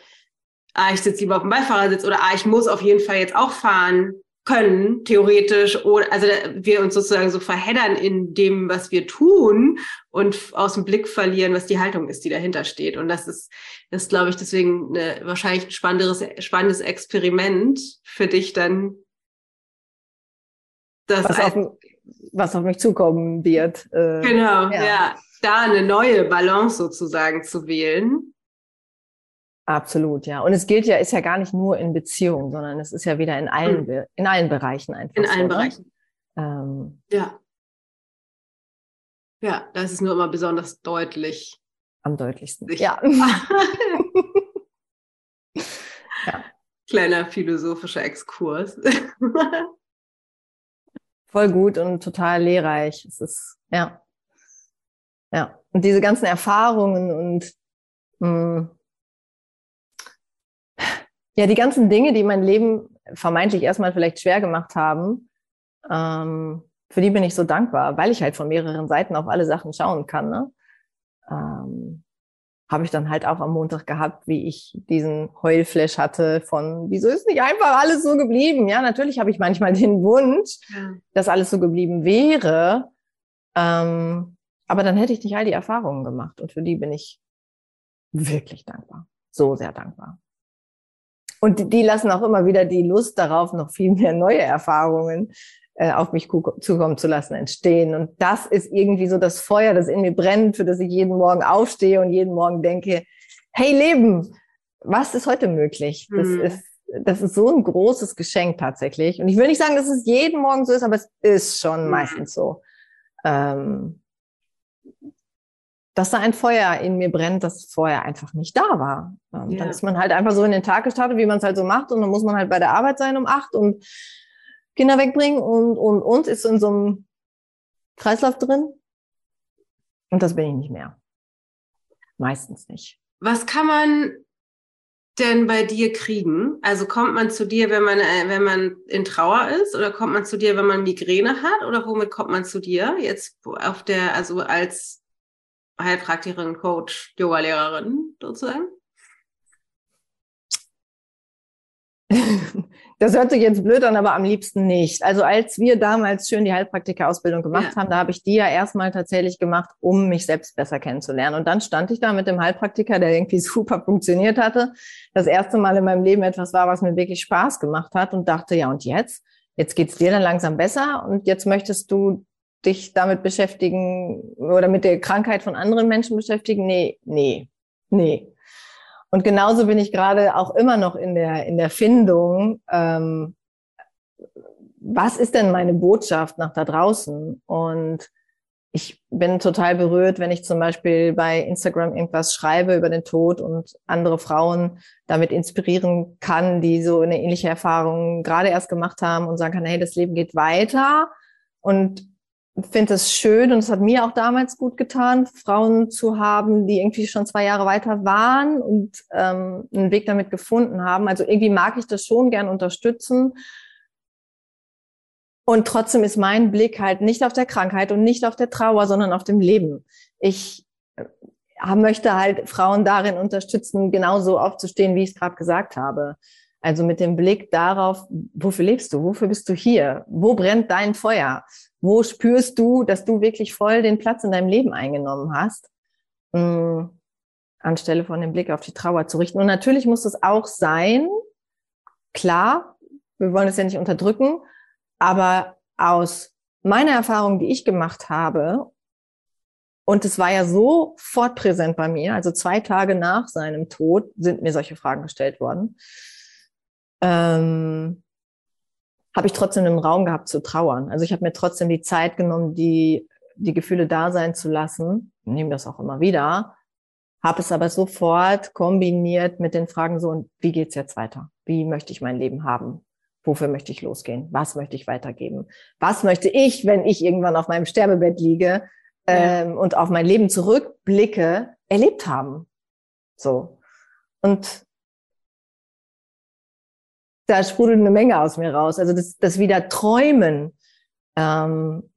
ah, ich sitze lieber auf dem Beifahrersitz oder ah, ich muss auf jeden Fall jetzt auch fahren können, theoretisch, oder also wir uns sozusagen so verheddern in dem, was wir tun und aus dem Blick verlieren, was die Haltung ist, die dahinter steht. Und das ist, das ist, glaube ich, deswegen eine, wahrscheinlich ein spannendes, spannendes Experiment für dich dann. Das was, auf, was auf mich zukommen wird. Äh, genau, ja. ja da eine neue Balance sozusagen zu wählen. Absolut, ja. Und es gilt ja, ist ja gar nicht nur in Beziehungen, sondern es ist ja wieder in allen, mhm. in allen Bereichen einfach. In so, allen ne? Bereichen. Ähm, ja. Ja, das ist nur immer besonders deutlich. Am deutlichsten. Ja. ja. Kleiner philosophischer Exkurs. Voll gut und total lehrreich. Es ist, ja. Ja, und diese ganzen Erfahrungen und mh, hm, ja, die ganzen Dinge, die mein Leben vermeintlich erstmal vielleicht schwer gemacht haben, ähm, für die bin ich so dankbar, weil ich halt von mehreren Seiten auf alle Sachen schauen kann. Ne? Ähm, habe ich dann halt auch am Montag gehabt, wie ich diesen Heulflash hatte von, wieso ist nicht einfach alles so geblieben? Ja, natürlich habe ich manchmal den Wunsch, ja. dass alles so geblieben wäre. Ähm, aber dann hätte ich nicht all die Erfahrungen gemacht und für die bin ich wirklich dankbar. So sehr dankbar. Und die, die lassen auch immer wieder die Lust darauf, noch viel mehr neue Erfahrungen äh, auf mich zukommen zu lassen, entstehen. Und das ist irgendwie so das Feuer, das in mir brennt, für das ich jeden Morgen aufstehe und jeden Morgen denke, hey Leben, was ist heute möglich? Das mhm. ist das ist so ein großes Geschenk tatsächlich. Und ich will nicht sagen, dass es jeden Morgen so ist, aber es ist schon mhm. meistens so. Ähm, dass da ein Feuer in mir brennt, das vorher einfach nicht da war. Ähm, ja. Dann ist man halt einfach so in den Tag gestartet, wie man es halt so macht. Und dann muss man halt bei der Arbeit sein um acht und Kinder wegbringen und, und, und ist in so einem Kreislauf drin. Und das bin ich nicht mehr. Meistens nicht. Was kann man denn bei dir kriegen? Also kommt man zu dir, wenn man, äh, wenn man in Trauer ist, oder kommt man zu dir, wenn man Migräne hat, oder womit kommt man zu dir? Jetzt auf der, also als Heilpraktikerin, Coach, Yoga-Lehrerin sozusagen? Das hört sich jetzt blöd an, aber am liebsten nicht. Also als wir damals schön die Heilpraktiker-Ausbildung gemacht ja. haben, da habe ich die ja erstmal tatsächlich gemacht, um mich selbst besser kennenzulernen. Und dann stand ich da mit dem Heilpraktiker, der irgendwie super funktioniert hatte. Das erste Mal in meinem Leben etwas war, was mir wirklich Spaß gemacht hat und dachte, ja und jetzt? Jetzt geht's dir dann langsam besser und jetzt möchtest du dich damit beschäftigen oder mit der Krankheit von anderen Menschen beschäftigen? Nee, nee, nee. Und genauso bin ich gerade auch immer noch in der, in der Findung, ähm, was ist denn meine Botschaft nach da draußen? Und ich bin total berührt, wenn ich zum Beispiel bei Instagram irgendwas schreibe über den Tod und andere Frauen damit inspirieren kann, die so eine ähnliche Erfahrung gerade erst gemacht haben und sagen kann, hey, das Leben geht weiter. Und finde es schön und es hat mir auch damals gut getan, Frauen zu haben, die irgendwie schon zwei Jahre weiter waren und ähm, einen Weg damit gefunden haben. Also irgendwie mag ich das schon gern unterstützen. Und trotzdem ist mein Blick halt nicht auf der Krankheit und nicht auf der Trauer, sondern auf dem Leben. Ich äh, möchte halt Frauen darin unterstützen, genauso aufzustehen, wie ich es gerade gesagt habe. Also mit dem Blick darauf, wofür lebst du? Wofür bist du hier? Wo brennt dein Feuer? Wo spürst du, dass du wirklich voll den Platz in deinem Leben eingenommen hast? Mh, hm, anstelle von dem Blick auf die Trauer zu richten. Und natürlich muss es auch sein, klar, wir wollen es ja nicht unterdrücken, aber aus meiner Erfahrung, die ich gemacht habe, und es war ja sofort präsent bei mir, also zwei Tage nach seinem Tod sind mir solche Fragen gestellt worden ähm, habe ich trotzdem einen Raum gehabt zu trauern. Also ich habe mir trotzdem die Zeit genommen, die, die Gefühle da sein zu lassen. Nehme das auch immer wieder. Habe es aber sofort kombiniert mit den Fragen so, und wie geht's jetzt weiter? Wie möchte ich mein Leben haben? Wofür möchte ich losgehen? Was möchte ich weitergeben? Was möchte ich, wenn ich irgendwann auf meinem Sterbebett liege ähm, ja. und auf mein Leben zurückblicke, erlebt haben? So. Und da sprudelt eine Menge aus mir raus. Also das, das wieder Träumen, ähm,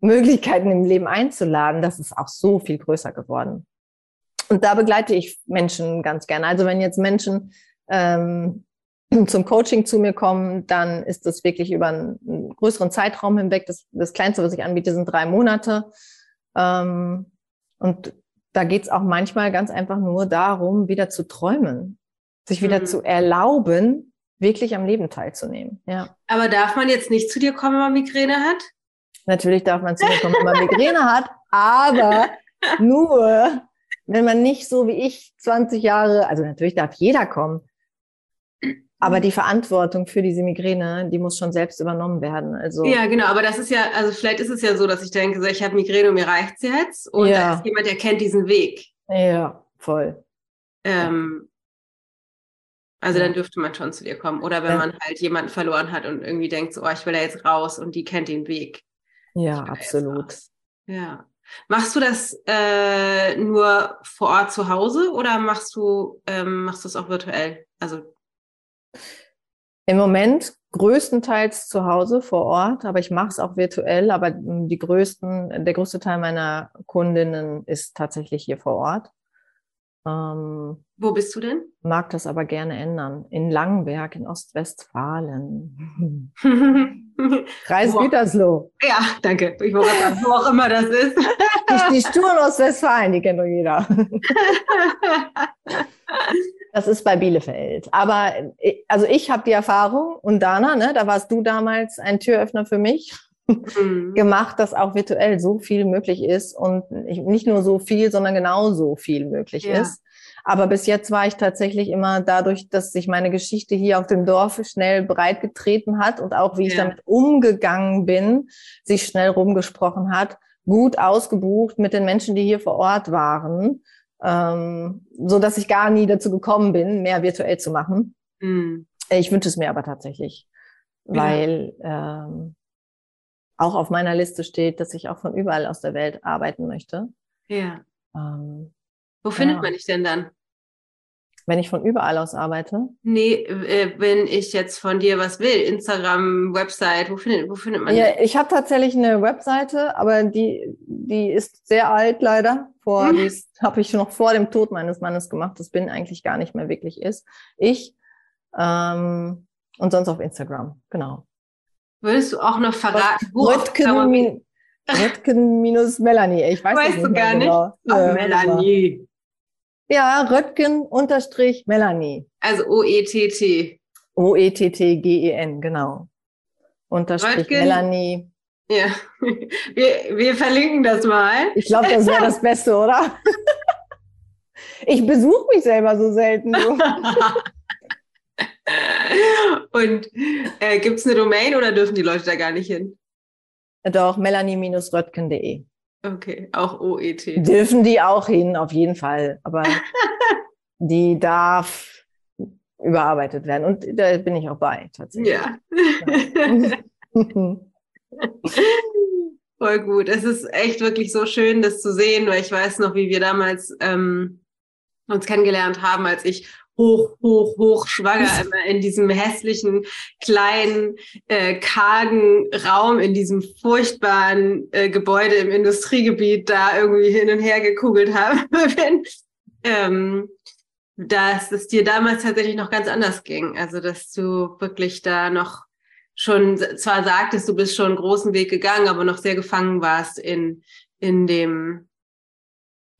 Möglichkeiten im Leben einzuladen, das ist auch so viel größer geworden. Und da begleite ich Menschen ganz gerne. Also wenn jetzt Menschen ähm, zum Coaching zu mir kommen, dann ist das wirklich über einen größeren Zeitraum hinweg. Das, das Kleinste, was ich anbiete, sind drei Monate. Ähm, und da geht's auch manchmal ganz einfach nur darum, wieder zu träumen, sich wieder mhm. zu erlauben, wirklich am Leben teilzunehmen. Ja. Aber darf man jetzt nicht zu dir kommen, wenn man Migräne hat? Natürlich darf man zu mir kommen, wenn man Migräne hat, aber nur, wenn man nicht so wie ich 20 Jahre, also natürlich darf jeder kommen, aber die Verantwortung für diese Migräne, die muss schon selbst übernommen werden. Also ja, genau. Aber das ist ja, also vielleicht ist es ja so, dass ich denke, so, ich habe Migräne und mir reicht's jetzt. Und ja. da ist jemand, der kennt diesen Weg. Ja, voll. Ähm, also dann dürfte man schon zu dir kommen. Oder wenn ja. man halt jemanden verloren hat und irgendwie denkt, so, oh, ich will da jetzt raus und die kennt den Weg. Ja, absolut. Ja. Machst du das äh, nur vor Ort zu Hause oder machst du ähm, machst du es auch virtuell? Also im Moment größtenteils zu Hause vor Ort, aber ich mache es auch virtuell. Aber die größten, der größte Teil meiner Kundinnen ist tatsächlich hier vor Ort. Ähm, Wo bist du denn? Mag das aber gerne ändern. In Langenberg in Ostwestfalen. Kreis Gütersloh. Ja, danke. Ich wollte sagen, wo auch immer das ist. die, die Sturen Ostwestfalen, die kennt doch jeder. Das ist bei Bielefeld. Aber äh, also ich habe die Erfahrung und Dana, ne, da warst du damals ein Türöffner für mich. Mhm. gemacht, dass auch virtuell so viel möglich ist und nicht nur so viel, sondern genauso viel möglich ja. ist. Aber bis jetzt war ich tatsächlich immer dadurch, dass sich meine Geschichte hier auf dem Dorf schnell breitgetreten hat und auch wie ich damit umgegangen bin, sich schnell rumgesprochen hat, gut ausgebucht mit den Menschen, die hier vor Ort waren, ähm, so dass ich gar nie dazu gekommen bin, mehr virtuell zu machen. Mhm. Ich wünsche es mir aber tatsächlich, ja. weil ähm, auch auf meiner Liste steht, dass ich auch von überall aus der Welt arbeiten möchte. Ja. Ähm, Wo findet ja. man dich denn dann? Wenn ich von überall aus arbeite? Nee, äh, wenn ich jetzt von dir was will, Instagram, Website, wo findet, wo findet man Ja, ich habe tatsächlich eine Webseite, aber die, die ist sehr alt leider. Vor, hm. Die habe ich noch vor dem Tod meines Mannes gemacht. Das bin eigentlich gar nicht mehr wirklich ist. Ich ähm, und sonst auf Instagram, genau. Würdest du auch noch verraten, wo Röttgen, Röttgen minus Melanie. Ich weiß weißt du gar genau. nicht. Ach, ja, Melanie. Ja, Röttgen unterstrich Melanie. Also O-E-T-T. O-E-T-T-G-E-N, genau. Unterstrich Röttgen. Melanie. Ja, wir, wir verlinken das mal. Ich glaube, das wäre das Beste, oder? Ich besuche mich selber so selten. So. Und äh, gibt es eine Domain oder dürfen die Leute da gar nicht hin? Doch, melanie-röttgen.de. Okay, auch OET. Dürfen die auch hin, auf jeden Fall. Aber die darf überarbeitet werden. Und da bin ich auch bei, tatsächlich. Ja. Voll gut. Es ist echt wirklich so schön, das zu sehen, weil ich weiß noch, wie wir damals ähm, uns kennengelernt haben, als ich hoch, hoch, hoch schwanger immer in diesem hässlichen, kleinen, äh, kargen Raum, in diesem furchtbaren äh, Gebäude im Industriegebiet da irgendwie hin und her gekugelt habe, wenn, ähm, dass es dir damals tatsächlich noch ganz anders ging. Also, dass du wirklich da noch schon zwar sagtest, du bist schon einen großen Weg gegangen, aber noch sehr gefangen warst in, in dem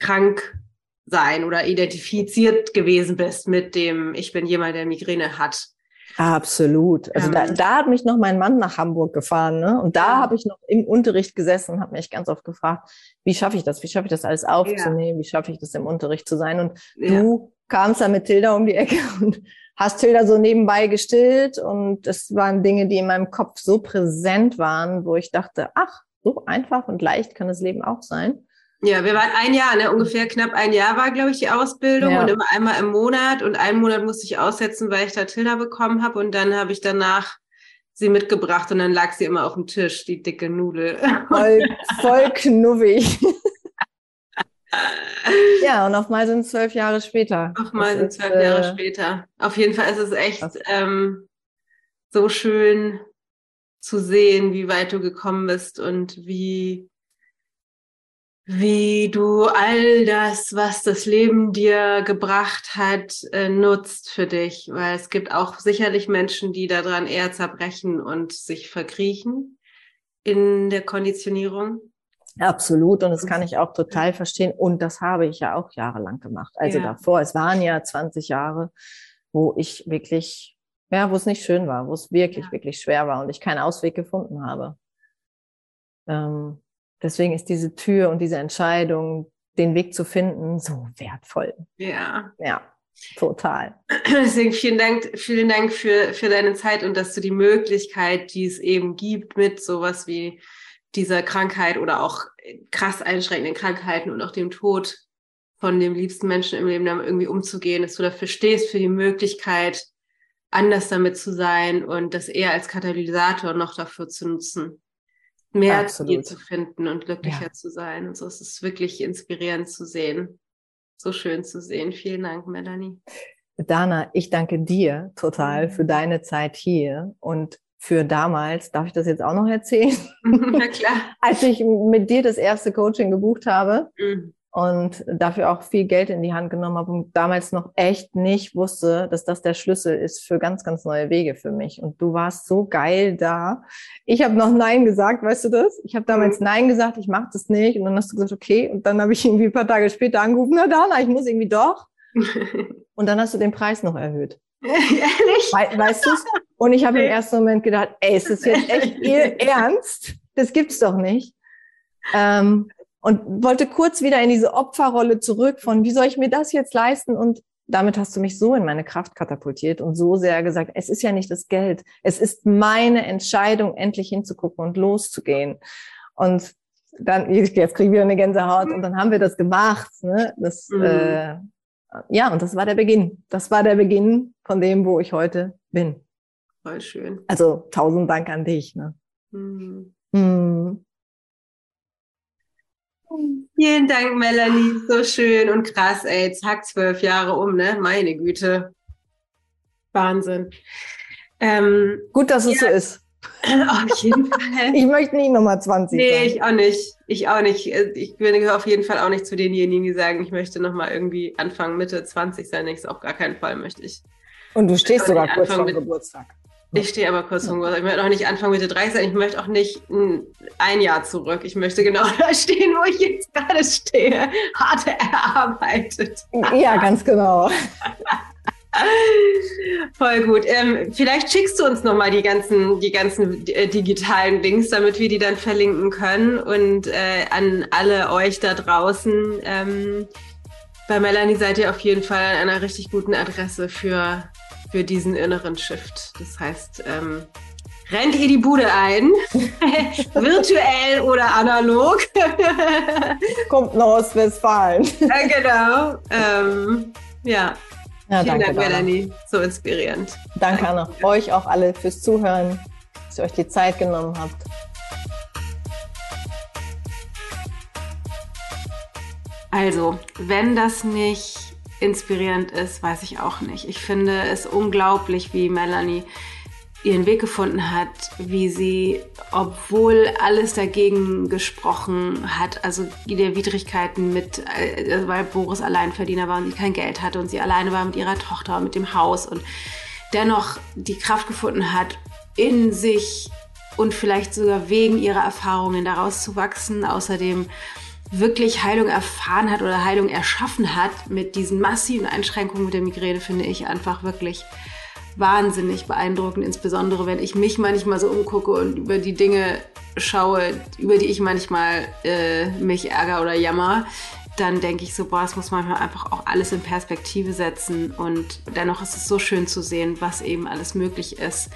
krank sein oder identifiziert gewesen bist mit dem, ich bin jemand, der Migräne hat. Absolut. Also ähm, da, da hat mich noch mein Mann nach Hamburg gefahren, ne? Und da ja. habe ich noch im Unterricht gesessen und habe mich ganz oft gefragt, wie schaffe ich das? Wie schaffe ich das alles aufzunehmen? Ja. Wie schaffe ich das im Unterricht zu sein? Und ja. du kamst da mit Tilda um die Ecke und hast Tilda so nebenbei gestillt und das waren Dinge, die in meinem Kopf so präsent waren, wo ich dachte, ach, so einfach und leicht kann das Leben auch sein. Ja, wir waren ein Jahr, ne? ungefähr knapp ein Jahr war, glaube ich, die Ausbildung ja. und immer einmal im Monat und einen Monat musste ich aussetzen, weil ich da Tilda bekommen habe und dann habe ich danach sie mitgebracht und dann lag sie immer auf dem Tisch, die dicke Nudel. Voll, voll knuffig. ja, und auf mal sind zwölf Jahre später. Auf mal sind zwölf Jahre äh, später. Auf jeden Fall ist es echt ähm, so schön zu sehen, wie weit du gekommen bist und wie wie du all das, was das Leben dir gebracht hat, äh, nutzt für dich. Weil es gibt auch sicherlich Menschen, die daran eher zerbrechen und sich verkriechen in der Konditionierung. Absolut. Und das kann ich auch total verstehen. Und das habe ich ja auch jahrelang gemacht. Also ja. davor, es waren ja 20 Jahre, wo ich wirklich, ja, wo es nicht schön war, wo es wirklich, ja. wirklich schwer war und ich keinen Ausweg gefunden habe. Ähm, Deswegen ist diese Tür und diese Entscheidung, den Weg zu finden, so wertvoll. Ja. Ja, total. Deswegen vielen Dank, vielen Dank für, für deine Zeit und dass du die Möglichkeit, die es eben gibt, mit sowas wie dieser Krankheit oder auch krass einschränkenden Krankheiten und auch dem Tod von dem liebsten Menschen im Leben irgendwie umzugehen, dass du dafür stehst, für die Möglichkeit, anders damit zu sein und das eher als Katalysator noch dafür zu nutzen mehr Absolut. zu finden und glücklicher ja. zu sein. Und so ist es wirklich inspirierend zu sehen. So schön zu sehen. Vielen Dank, Melanie. Dana, ich danke dir total für mhm. deine Zeit hier und für damals. Darf ich das jetzt auch noch erzählen? Na klar. Als ich mit dir das erste Coaching gebucht habe, mhm und dafür auch viel Geld in die Hand genommen habe und damals noch echt nicht wusste, dass das der Schlüssel ist für ganz, ganz neue Wege für mich. Und du warst so geil da. Ich habe noch Nein gesagt, weißt du das? Ich habe damals mhm. Nein gesagt, ich mache das nicht. Und dann hast du gesagt, okay. Und dann habe ich irgendwie ein paar Tage später angerufen, na Dana, ich muss irgendwie doch. und dann hast du den Preis noch erhöht. Ehrlich? We weißt du Und ich habe im ersten Moment gedacht, ey, ist das jetzt echt ihr Ernst? das gibt's doch nicht. Ähm, und wollte kurz wieder in diese Opferrolle zurück von, wie soll ich mir das jetzt leisten? Und damit hast du mich so in meine Kraft katapultiert und so sehr gesagt, es ist ja nicht das Geld, es ist meine Entscheidung, endlich hinzugucken und loszugehen. Und dann, jetzt kriegen wir eine Gänsehaut und dann haben wir das gemacht. Ne? Das, mhm. äh, ja, und das war der Beginn. Das war der Beginn von dem, wo ich heute bin. Voll schön. Also tausend Dank an dich. Ne? Mhm. Mhm. Vielen Dank, Melanie. So schön und krass, ey. Zack, zwölf Jahre um, ne? Meine Güte. Wahnsinn. Ähm, Gut, dass es ja, so ist. Auf jeden Fall. Ich möchte nicht Nummer 20 Nee, sein. ich auch nicht. Ich auch nicht. Ich gehöre auf jeden Fall auch nicht zu denjenigen, die sagen, ich möchte nochmal irgendwie Anfang, Mitte 20 sein. Ich auf gar keinen Fall möchte ich. Und du stehst sogar kurz vor Geburtstag. Ich stehe aber kurz vor. Ich möchte auch nicht Anfang Mitte 30 sein. Ich möchte auch nicht ein Jahr zurück. Ich möchte genau da stehen, wo ich jetzt gerade stehe. Hart erarbeitet. Ja, ganz genau. Voll gut. Ähm, vielleicht schickst du uns nochmal die ganzen, die ganzen äh, digitalen Links, damit wir die dann verlinken können. Und äh, an alle euch da draußen. Ähm, bei Melanie seid ihr auf jeden Fall an einer richtig guten Adresse für für diesen inneren Shift. Das heißt, ähm, rennt ihr die Bude ein, virtuell oder analog. Kommt noch aus Westfalen. ja, genau. Ähm, ja. ja. Vielen danke, Dank, Melanie. So inspirierend. Danke, danke an euch auch alle fürs Zuhören, dass ihr euch die Zeit genommen habt. Also, wenn das nicht inspirierend ist, weiß ich auch nicht. Ich finde es unglaublich, wie Melanie ihren Weg gefunden hat, wie sie, obwohl alles dagegen gesprochen hat, also die Widrigkeiten mit, äh, weil Boris Alleinverdiener war und sie kein Geld hatte und sie alleine war mit ihrer Tochter und mit dem Haus und dennoch die Kraft gefunden hat, in sich und vielleicht sogar wegen ihrer Erfahrungen daraus zu wachsen. Außerdem wirklich Heilung erfahren hat oder Heilung erschaffen hat mit diesen massiven Einschränkungen mit der Migräne, finde ich einfach wirklich wahnsinnig beeindruckend, insbesondere wenn ich mich manchmal so umgucke und über die Dinge schaue, über die ich manchmal äh, mich ärgere oder jammer, dann denke ich so, boah, es muss manchmal einfach auch alles in Perspektive setzen. Und dennoch ist es so schön zu sehen, was eben alles möglich ist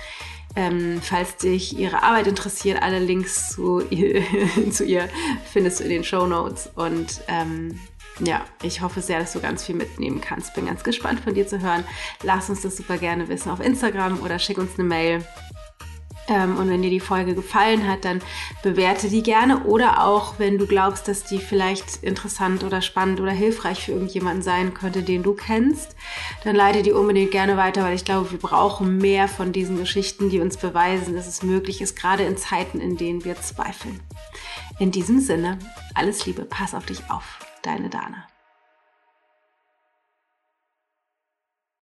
ähm, falls dich ihre Arbeit interessiert, alle Links zu ihr, zu ihr findest du in den Show Notes. Und ähm, ja, ich hoffe sehr, dass du ganz viel mitnehmen kannst. Bin ganz gespannt von dir zu hören. Lass uns das super gerne wissen auf Instagram oder schick uns eine Mail. Ähm, und wenn dir die Folge gefallen hat, dann bewerte die gerne. Oder auch, wenn du glaubst, dass die vielleicht interessant oder spannend oder hilfreich für irgendjemanden sein könnte, den du kennst, dann leite die unbedingt gerne weiter, weil ich glaube, wir brauchen mehr von diesen Geschichten, die uns beweisen, dass es möglich ist, gerade in Zeiten, in denen wir zweifeln. In diesem Sinne, alles Liebe, pass auf dich auf. Deine Dana.